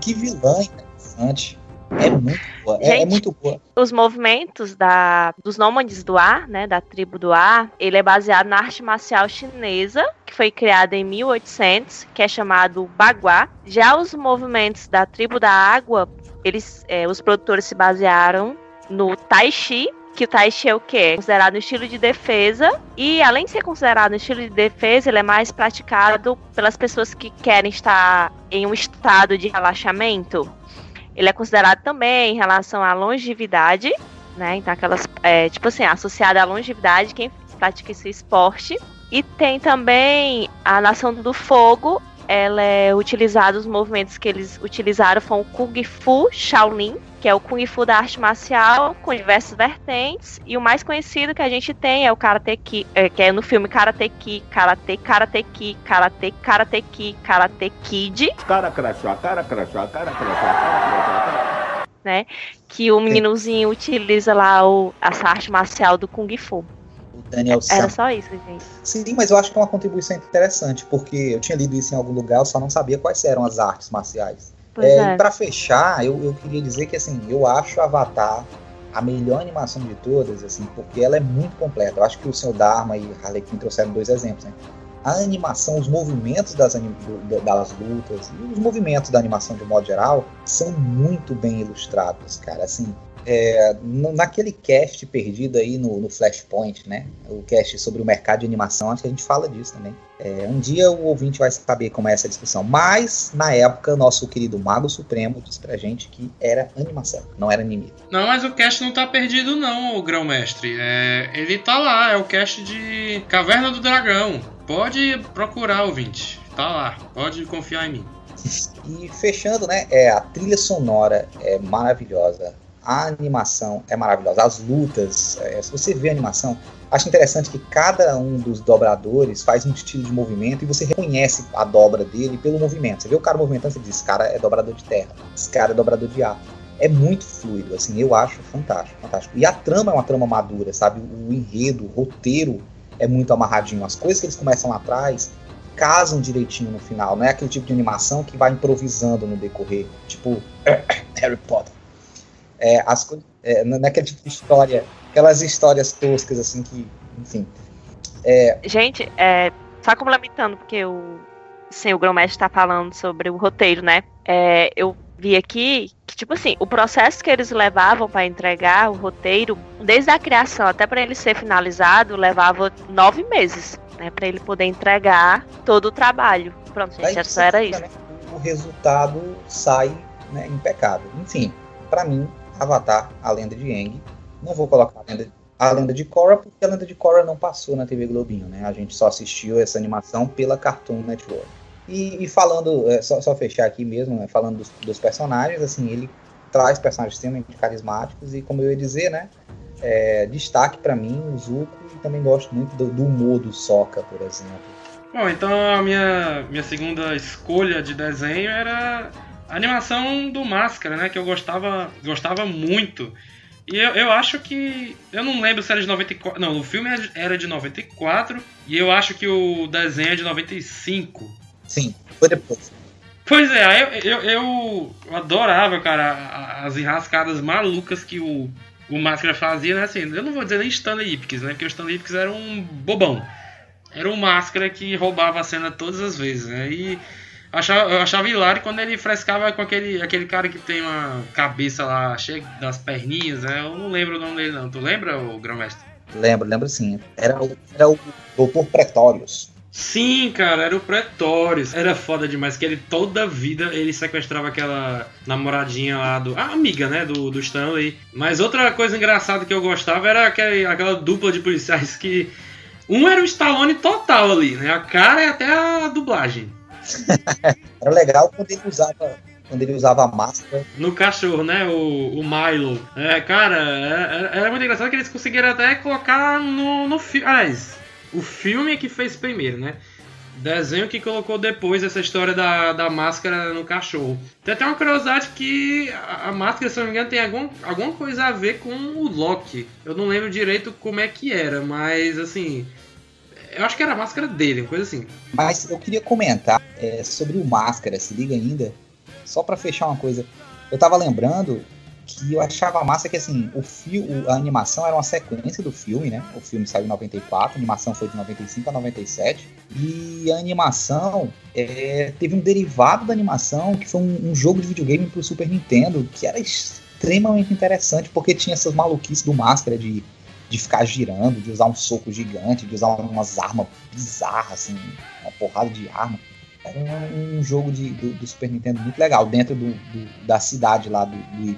Que vilã interessante. É muito boa. Gente, é, é, muito boa. Os movimentos da, dos nômades do ar, né, da tribo do ar, ele é baseado na arte marcial chinesa, que foi criada em 1800, que é chamado Bagua. Já os movimentos da tribo da água, eles, é, os produtores se basearam no Tai Chi, que o Tai Chi é o quê? Considerado um estilo de defesa. E além de ser considerado um estilo de defesa, ele é mais praticado pelas pessoas que querem estar em um estado de relaxamento. Ele é considerado também em relação à longevidade, né? Então, aquelas, é, tipo assim, associada à longevidade, quem pratica esse esporte. E tem também a Nação do Fogo, ela é utilizada, os movimentos que eles utilizaram foram o Kung Fu Shaolin, que é o Kung Fu da arte marcial, com diversas vertentes, e o mais conhecido que a gente tem é o Karate Ki, é, que é no filme Karate Ki, Karate, Karate Ki, Karate, Karate Ki, Karate Kid. Cara crachá, cara crachá, cara crachá, cara crachá. Né? Que o meninozinho utiliza lá o, essa arte marcial do Kung Fu. Daniel Era Sam. só isso, gente. Sim, mas eu acho que é uma contribuição interessante, porque eu tinha lido isso em algum lugar, eu só não sabia quais eram as artes marciais. É, é. E pra fechar, eu, eu queria dizer que assim, eu acho Avatar a melhor animação de todas, assim, porque ela é muito completa. Eu acho que o Sr. Dharma e Harley Quinn trouxeram dois exemplos, né? A animação, os movimentos das, anim- das lutas e os movimentos da animação de modo geral são muito bem ilustrados, cara. Assim, é, naquele cast perdido aí no, no Flashpoint, né? O cast sobre o mercado de animação, acho que a gente fala disso também. É, um dia o ouvinte vai saber como é essa discussão. Mas, na época, nosso querido Mago Supremo disse pra gente que era animação, não era anime. Não, mas o cast não tá perdido não, o grão-mestre. É, ele tá lá, é o cast de Caverna do Dragão. Pode procurar, ouvinte. Tá lá, pode confiar em mim. E fechando, né? É, a trilha sonora é maravilhosa. A animação é maravilhosa. As lutas, é, se você vê a animação, acho interessante que cada um dos dobradores faz um estilo de movimento e você reconhece a dobra dele pelo movimento. Você vê o cara movimentando, você diz, esse cara é dobrador de terra, esse cara é dobrador de ar. É muito fluido, assim, eu acho fantástico, fantástico. E a trama é uma trama madura, sabe? O enredo, o roteiro é muito amarradinho. As coisas que eles começam lá atrás casam direitinho no final. Não é aquele tipo de animação que vai improvisando no decorrer, tipo Harry Potter. É, as é, não é aquele tipo de história, aquelas histórias toscas assim que, enfim. É, Gente, é, só complementando, porque o, sim, o Grão-Mestre tá falando sobre o roteiro, né? É, eu vi aqui que, tipo assim, o processo que eles levavam para entregar o roteiro, desde a criação até para ele ser finalizado, levava nove meses, né? Para ele poder entregar todo o trabalho. Pronto, gente, Daí essa era isso. o resultado sai né, impecável. Enfim, pra mim, Avatar, a lenda de Aang. Não vou colocar a lenda, a lenda de Korra, porque a lenda de Korra não passou na TV Globinho, né? A gente só assistiu essa animação pela Cartoon Network. E, e falando, é, só, só fechar aqui mesmo, né, falando dos, dos personagens, assim, ele traz personagens extremamente carismáticos e, como eu ia dizer, né? é, destaque pra mim o Zuko e também gosto muito do, do humor do por exemplo. Bom, então a minha, minha segunda escolha de desenho era a animação do Máscara, né? Que eu gostava, gostava muito. E eu, eu acho que. Eu não lembro se era de 94. Não, o filme era de 94 e eu acho que o desenho é de 95. Sim, foi depois. Pois é, eu, eu, eu adorava, cara, as enrascadas malucas que o, o Máscara fazia, né? Assim, eu não vou dizer nem Stanley Ipkiss, né? Porque o Stanley Ipkiss era um bobão. Era um Máscara que roubava a cena todas as vezes, né? E achava, eu achava hilário quando ele frescava com aquele, aquele cara que tem uma cabeça lá cheia das perninhas, né? Eu não lembro o nome dele, não. Tu lembra, o Grão-Mestre? Lembro, lembro sim. Era, o- era o Doutor Pretórios. Sim, cara, era o Pretórios. Era foda demais, que ele toda vida ele sequestrava aquela namoradinha lá do. A amiga, né? Do, do Stanley. Mas outra coisa engraçada que eu gostava era aquele, aquela dupla de policiais que. Um era o Stallone total ali, né? A cara e até a dublagem. Era legal quando ele usava, quando ele usava a máscara. No cachorro, né? O, o Milo. É, cara, era, era muito engraçado que eles conseguiram até colocar no, no filme. Aliás, o filme é que fez primeiro, né? Desenho que colocou depois essa história da, da máscara no cachorro. Tem até uma curiosidade que a, a máscara, se não me engano, tem algum, alguma coisa a ver com o Loki. Eu não lembro direito como é que era, mas assim. Eu acho que era a máscara dele, uma coisa assim. Mas eu queria comentar é, sobre o Máscara, se liga ainda. Só pra fechar uma coisa. Eu tava lembrando que eu achava massa que assim, o fio, a animação era uma sequência do filme, né? O filme saiu em 94, a animação foi de 95 a 97. E a animação é, teve um derivado da animação que foi um, um jogo de videogame pro Super Nintendo, que era extremamente interessante, porque tinha essas maluquices do Máscara de de ficar girando, de usar um soco gigante, de usar umas armas bizarras, assim, uma porrada de arma. Era um, um jogo de, do, do, Super Nintendo muito legal, dentro do, do, da cidade lá do, do.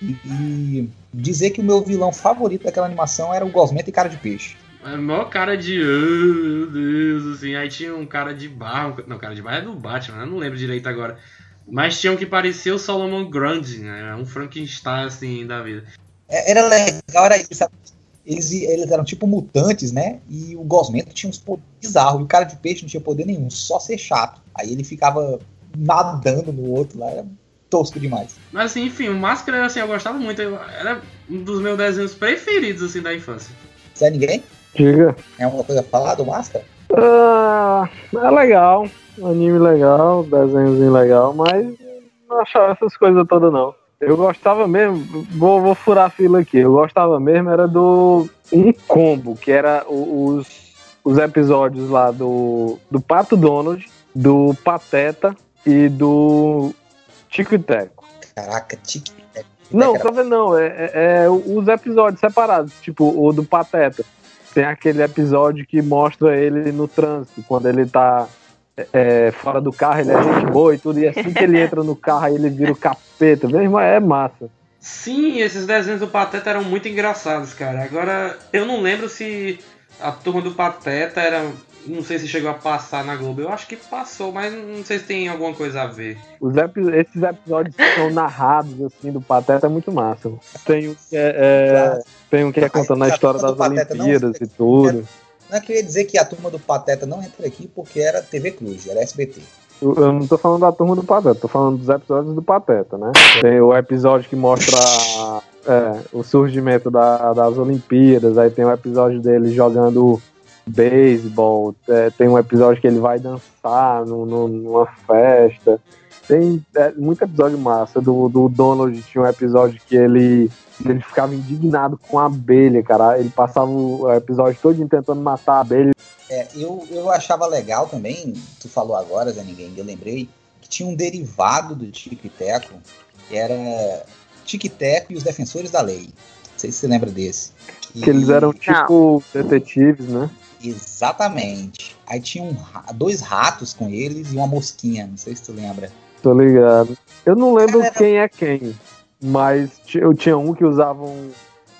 E, e, dizer que o meu vilão favorito daquela animação era o Gosmento e Cara de Peixe. É maior cara de. Oh, meu Deus, assim. Aí tinha um cara de barro. Não, cara de barro é do Batman, eu não lembro direito agora. Mas tinha um que parecia o Solomon Grundy, né? Um Frankenstein, assim, da vida. Era legal, era isso, sabe? Eles, eles, eram tipo mutantes, né? E o Gosmento tinha uns poderes bizarros. E o cara de peixe não tinha poder nenhum, só ser chato. Aí ele ficava nadando no outro lá, era tosco demais. Mas assim, enfim, o Máscara, assim, eu gostava muito. Era um dos meus desenhos preferidos, assim, da infância. Você é ninguém? Diga. É alguma coisa a falar do Máscara? Ah, é legal. Anime legal, desenhozinho legal, mas não achava essas coisas todas não. Eu gostava mesmo, vou, vou furar a fila aqui. Eu gostava mesmo era do um combo, que era os, os episódios lá do, do Pato Donald, do Pateta e do Tico e Teco. Caraca, tique. Não, tô vendo não, é, é- é os episódios separados, tipo o do Pateta. Tem aquele episódio que mostra ele no trânsito, quando ele tá é, fora do carro, ele é gente boa e tudo, e assim que ele entra no carro, aí ele vira o capeta, mesmo é massa. Sim, esses desenhos do Pateta eram muito engraçados, cara. Agora, eu não lembro se a turma do Pateta era. Não sei se chegou a passar na Globo. Eu acho que passou, mas não sei se tem alguma coisa a ver. Os epi- esses episódios que são narrados assim do Pateta é muito massa. Tem um que é, é- tem um que é contando a história das Olimpíadas e tudo. Não é que eu ia dizer que a turma do Pateta não entra aqui porque era TV Cruz, era SBT. Eu eu não tô falando da turma do Pateta, tô falando dos episódios do Pateta, né? Tem o episódio que mostra é, o surgimento da- das Olimpíadas, aí tem o episódio dele jogando beisebol, é, tem um episódio que ele vai dançar no- no- numa festa. Tem é, muito episódio massa. Do, do Donald tinha um episódio que ele, ele ficava indignado com a abelha, cara. Ele passava o episódio todo tentando matar a abelha. É, eu, eu achava legal também, tu falou agora, Zé Ninguém, eu lembrei, que tinha um derivado do Tico e Teco, que era Tico e Teco e os Defensores da Lei. Não sei se você lembra desse. Que eles eram tipo detetives, né? Exatamente. Aí tinha um dois ratos com eles e uma mosquinha, não sei se tu lembra. Tô ligado. Eu não lembro quem é quem, mas eu tinha um que usava um-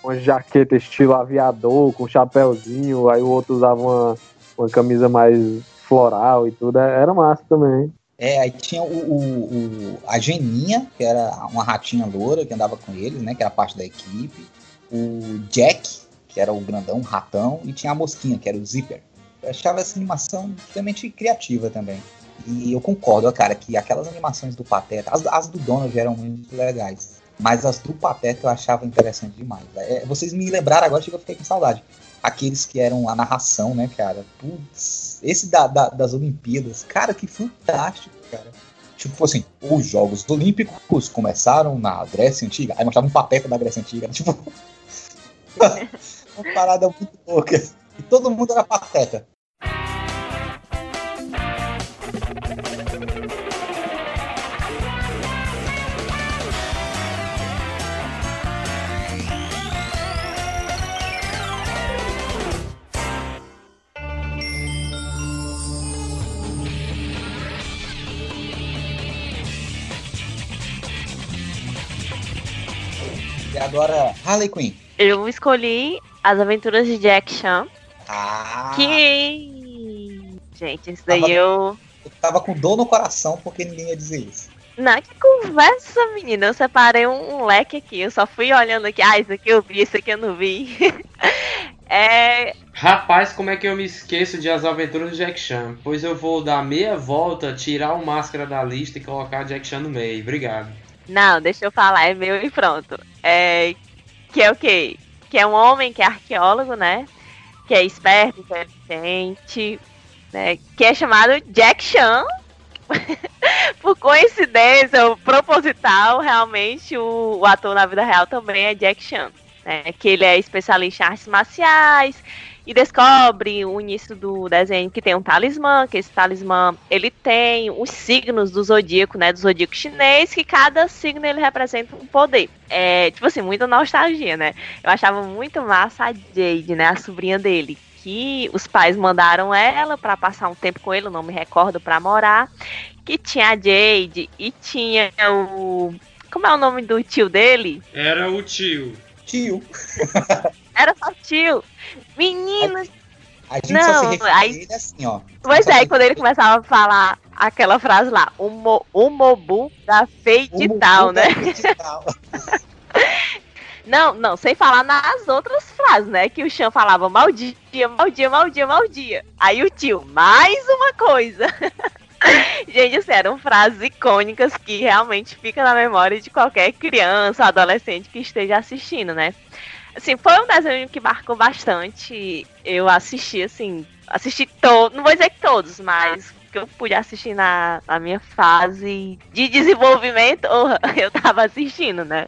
uma jaqueta estilo aviador, com chapéuzinho, aí o outro usava uma, uma camisa mais floral e tudo. é- Era massa também. É, aí tinha o, o- o- a Geninha, que era uma ratinha loura que andava com eles, né? Que era parte da equipe. O Jack, que era o grandão, o ratão, e tinha a mosquinha, que era o Zipper. Eu achava essa animação extremamente criativa também. E eu concordo, cara, que aquelas animações do Pateta, as, as do Donald eram muito legais. Mas as do Pateta eu achava interessante demais. É, vocês me lembraram agora, chega eu fiquei com saudade. Aqueles que eram a narração, né, cara? Putz, esse da, da- das Olimpíadas, cara, que fantástico, cara. Tipo assim, os Jogos Olímpicos começaram na Grécia Antiga. Aí mostrava um pateta da Grécia Antiga. Tipo, uma parada muito louca. E todo mundo era pateta. Harley Quinn. Eu escolhi As Aventuras de Jack Chan. Ah, Que. Gente, isso daí Tava- eu. eu tava com dor no coração porque ninguém ia dizer isso. Na que conversa, menina? Eu separei um, um leque aqui. Eu só fui olhando aqui. Ah, isso aqui eu vi, isso aqui eu não vi. é. Rapaz, como é que eu me esqueço de As Aventuras de Jack Chan? Pois eu vou dar meia volta, tirar o máscara da lista e colocar Jack Chan no meio. Obrigado. Não, deixa eu falar, é meu e pronto. É. Que é o quê? Que é um homem que é arqueólogo, né? Que é esperto, inteligente, né? Que é chamado Jack Chan. Por coincidência ou proposital, realmente o, o ator na vida real também é Jack Chan. Né? Que ele é especialista em artes marciais e descobre o início do desenho que tem um talismã, que esse talismã ele tem os signos do zodíaco, né, do zodíaco chinês, que cada signo ele representa um poder. É, tipo assim, muita nostalgia, né? Eu achava muito massa a Jade, né, a sobrinha dele, que os pais mandaram ela para passar um tempo com ele, eu não me recordo, para morar, que tinha a Jade e tinha o como é o nome do tio dele? Era o tio. Tio. Era só tio. Menina, A gente Não, só se aí- ele assim, ó. Pois é, quando ele começava a falar aquela frase lá, o, mo, o Mobu da Feitital, né? Não, não, sem falar nas outras frases, né? Que o Chan falava mal dia, mal dia, mal dia, mal dia. Aí o tio, mais uma coisa. Gente, assim, eram frases icônicas que realmente ficam na memória de qualquer criança, adolescente que esteja assistindo, né? Assim, foi um desenho que marcou bastante. Eu assisti, assim, assisti todos, não vou dizer que todos, mas que eu pude assistir na, na minha fase de desenvolvimento, eu tava assistindo, né?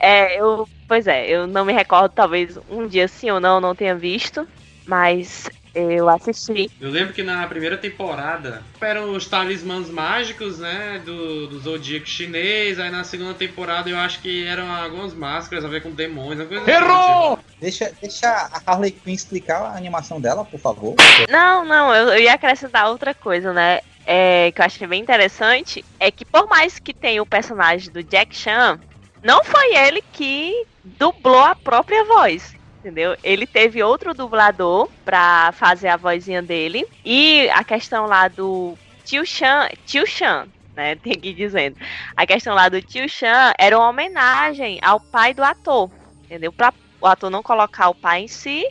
É, eu, pois é, eu não me recordo, talvez um dia sim ou não, não tenha visto, mas eu assisti. Eu lembro que na primeira temporada eram os talismãs mágicos, né? Do, do Zodíaco chinês. Aí na segunda temporada eu acho que eram algumas máscaras a ver com demônios. Errou! Assim, Deixa, deixa a Harley Quinn explicar a animação dela, por favor. Não, não, eu, eu ia acrescentar outra coisa, né? É, que eu achei bem interessante é que por mais que tenha o personagem do Jack Chan, não foi ele que dublou a própria voz entendeu? Ele teve outro dublador pra fazer a vozinha dele. E a questão lá do Tio Chan, Tio Chan, né? Tem que ir dizendo. A questão lá do Tio Chan era uma homenagem ao pai do ator, entendeu? Pra o ator não colocar o pai em si,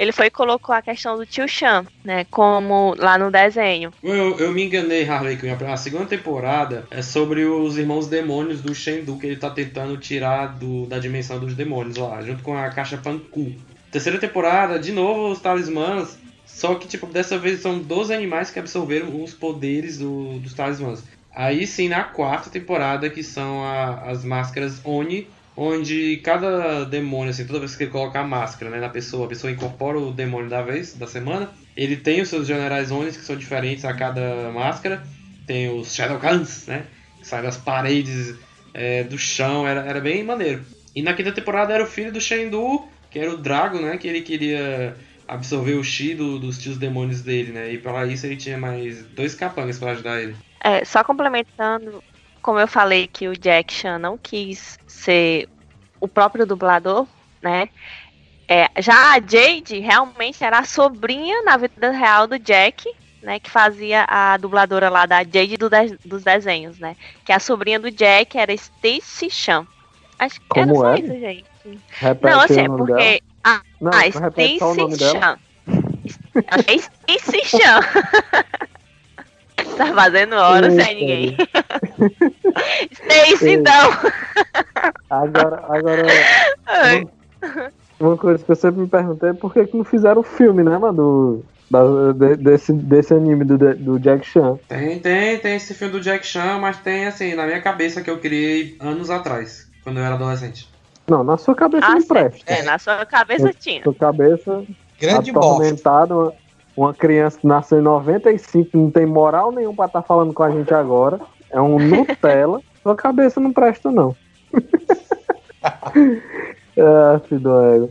ele foi e colocou a questão do tio Chan, né? Como lá no desenho. Eu, eu me enganei, Harley Quinn. A segunda temporada é sobre os irmãos demônios do Shendu que ele tá tentando tirar do, da dimensão dos demônios lá, junto com a caixa Panku. Terceira temporada, de novo, os talismãs. Só que, tipo, dessa vez são 12 animais que absorveram os poderes do, dos talismãs. Aí sim, na quarta temporada, que são a, as máscaras Oni, onde cada demônio, assim, toda vez que ele coloca a máscara né, na pessoa, a pessoa incorpora o demônio da vez, da semana. Ele tem os seus generais Onis, que são diferentes a cada máscara. Tem os Shadowguns, né? Que saem das paredes é, do chão, era, era bem maneiro. E na quinta temporada era o filho do Shendu, que era o Drago, né? Que ele queria absorver o Chi do, dos tios demônios dele, né? E para isso ele tinha mais dois capangas para ajudar ele. É, só complementando, como eu falei que o Jack Chan não quis ser o próprio dublador, né? É, já a Jade realmente era a sobrinha na vida real do Jack, né? Que fazia a dubladora lá da Jade do de, dos desenhos, né? Que a sobrinha do Jack era Stacy Chan. Acho que Como era só é? isso, gente. Repete não, assim, é porque. dela. A, Não, a repete só o nome Stacy. Chan. É Stacy Chan. tá fazendo hora sem ninguém. Stacy, Ei. então. Agora, agora Ai. uma coisa que eu sempre me perguntei é por que, que não fizeram o filme, né, mano? Do, da- de- desse, desse anime do, do Jack Chan. Tem, tem, tem esse filme do Jack Chan, mas tem assim, na minha cabeça que eu criei anos atrás, quando eu era adolescente. Não, na sua cabeça Ah, não presta. É, na sua cabeça Na tinha. sua cabeça Grande bosta. atormentada, uma, uma criança que nasceu em 95, não tem moral nenhum pra estar falando com a gente agora. É um Nutella. sua cabeça não presta, não. Ah, filho ego.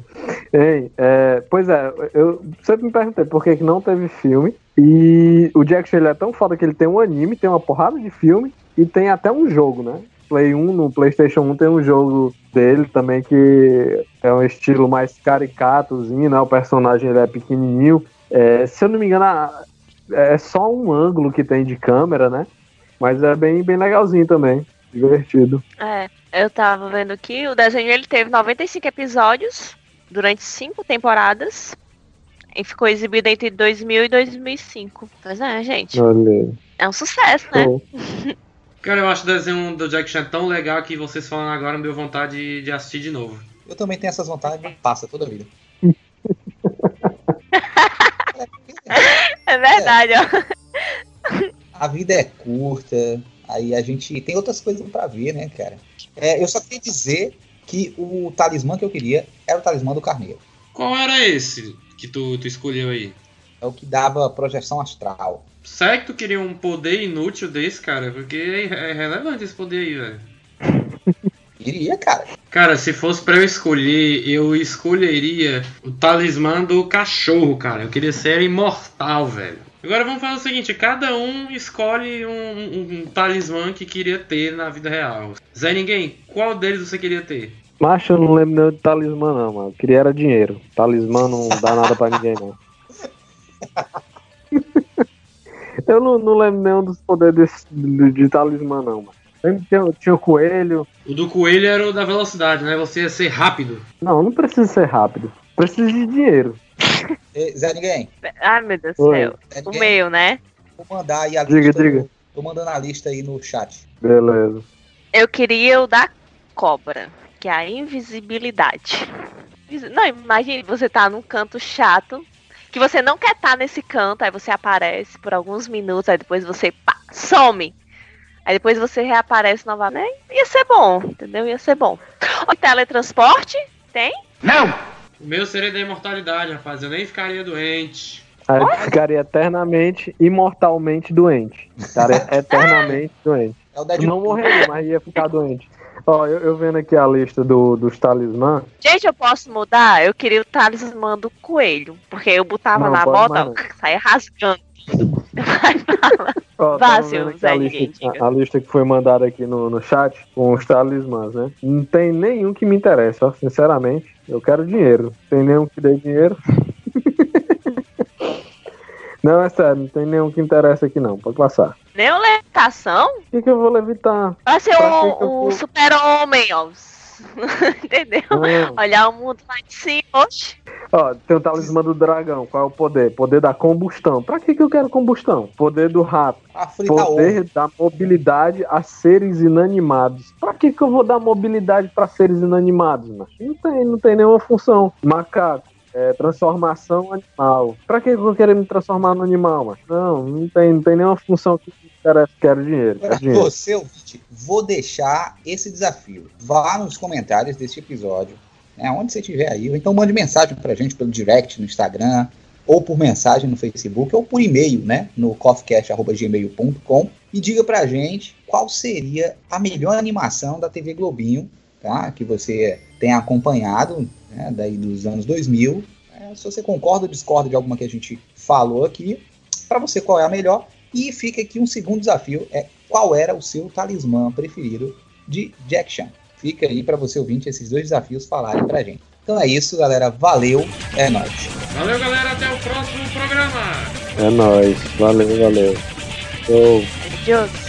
Hein, é, pois é, eu sempre me perguntei por que, que não teve filme. E o Jack Chan ele é tão foda que ele tem um anime, tem uma porrada de filme e tem até um jogo, né? Play 1, no PlayStation 1 tem um jogo dele também que é um estilo mais caricatozinho, né? O personagem ele é pequenininho. É, se eu não me engano, é só um ângulo que tem de câmera, né? Mas é bem, bem legalzinho também. Divertido. É, eu tava vendo aqui, o desenho ele teve 95 episódios durante cinco temporadas e ficou exibido entre 2000 e 2005. Pois é, gente, Olha é um sucesso, né? Cara, eu acho o desenho do Jack Chan tão legal que vocês falando agora me deu vontade de, de assistir de novo. Eu também tenho essas vontades, mas passa toda a vida. É verdade, ó. A vida é curta, aí a gente tem outras coisas pra ver, né, cara? É, eu só queria dizer que o talismã que eu queria era o talismã do carneiro. Qual era esse que tu, tu escolheu aí? É o que dava projeção astral. Será que tu queria um poder inútil desse, cara? Porque é é relevante esse poder aí, velho. Iria, cara. Cara, se fosse pra eu escolher, eu escolheria o talismã do cachorro, cara. Eu queria ser imortal, velho. Agora vamos fazer o seguinte: cada um escolhe um, um- um talismã que queria ter na vida real. Zé Ninguém, qual deles você queria ter? Macho, eu não lembro nem de talismã, não, mano. Eu queria era dinheiro. Talismã não dá nada pra ninguém, não. eu não, não lembro nenhum dos poderes desse- de, de talismã, não, mano. Lembro que Tinha, tinha o coelho. O do coelho era o da velocidade, né? Você ia ser rápido. Não, não precisa ser rápido. Precisa de dinheiro. Zé Ninguém, Ai, meu Deus do céu. O meu, né? vou mandar aí a Diga, lista. diga. no- Tô mandando a lista aí no chat. Beleza. Eu queria o da cobra, que é a invisibilidade. Não, imagine, você tá num canto chato, que você não quer estar nesse canto, aí você aparece por alguns minutos, aí depois você pá, some. Aí depois você reaparece novamente. Ia ser bom, entendeu? Ia ser bom. O teletransporte? Tem? Não! O meu seria da imortalidade, rapaz. Eu nem ficaria doente. Aí eu ficaria eternamente, imortalmente doente. Ficaria eternamente doente. É o Eu Deadpool. não morreria, mas ia ficar doente. Ó, eu, eu vendo aqui a lista do, dos talismã. Gente, eu posso mudar? Eu queria o talismã do coelho. Porque eu botava Não, na moda, saia rasgando seu vendo aqui Zé a, lista, a, a lista que foi mandada aqui no, no chat com os talismãs, né? Não tem nenhum que me interessa, ó, sinceramente. Eu quero dinheiro. Tem nenhum que dê dinheiro. não, é sério, não tem nenhum que interessa aqui não. Pode passar. Nem o levitação? O que, que eu vou levitar? Vai ser Pra um vou- super-homem, ó. Entendeu? Não. Olhar o mundo lá de cima, oxe. Ó, tem o talismã do dragão. Qual é o poder? Poder da combustão. Pra que, que eu quero combustão? Poder do rato. Poder ovo. da mobilidade a seres inanimados. Pra que, que eu vou dar mobilidade pra seres inanimados, mano? Não tem, não tem nenhuma função. Macaco. É, transformação animal. Pra que eu vou querer me transformar no animal, mano? Não, não tem, não tem nenhuma função que me interessa. Quero dinheiro. Quero dinheiro. você, ouvinte, vou deixar esse desafio. Vá nos comentários deste episódio, né, onde você estiver aí, ou então mande mensagem pra gente pelo direct no Instagram, ou por mensagem no Facebook, ou por e-mail, né, no coffeecast.gmail.com e diga pra gente qual seria a melhor animação da TV Globinho, tá, que você tem acompanhado, né, daí dos anos 2000. É, se você concorda ou discorda de alguma que a gente falou aqui, para você qual é a melhor. E fica aqui um segundo desafio, é qual era o seu talismã preferido de Jack Chan. Fica aí para você ouvinte esses dois desafios falarem pra gente. Então é isso, galera. Valeu, é nóis. Valeu, galera. Até o próximo programa. É nóis. Valeu, valeu. Show. Deus.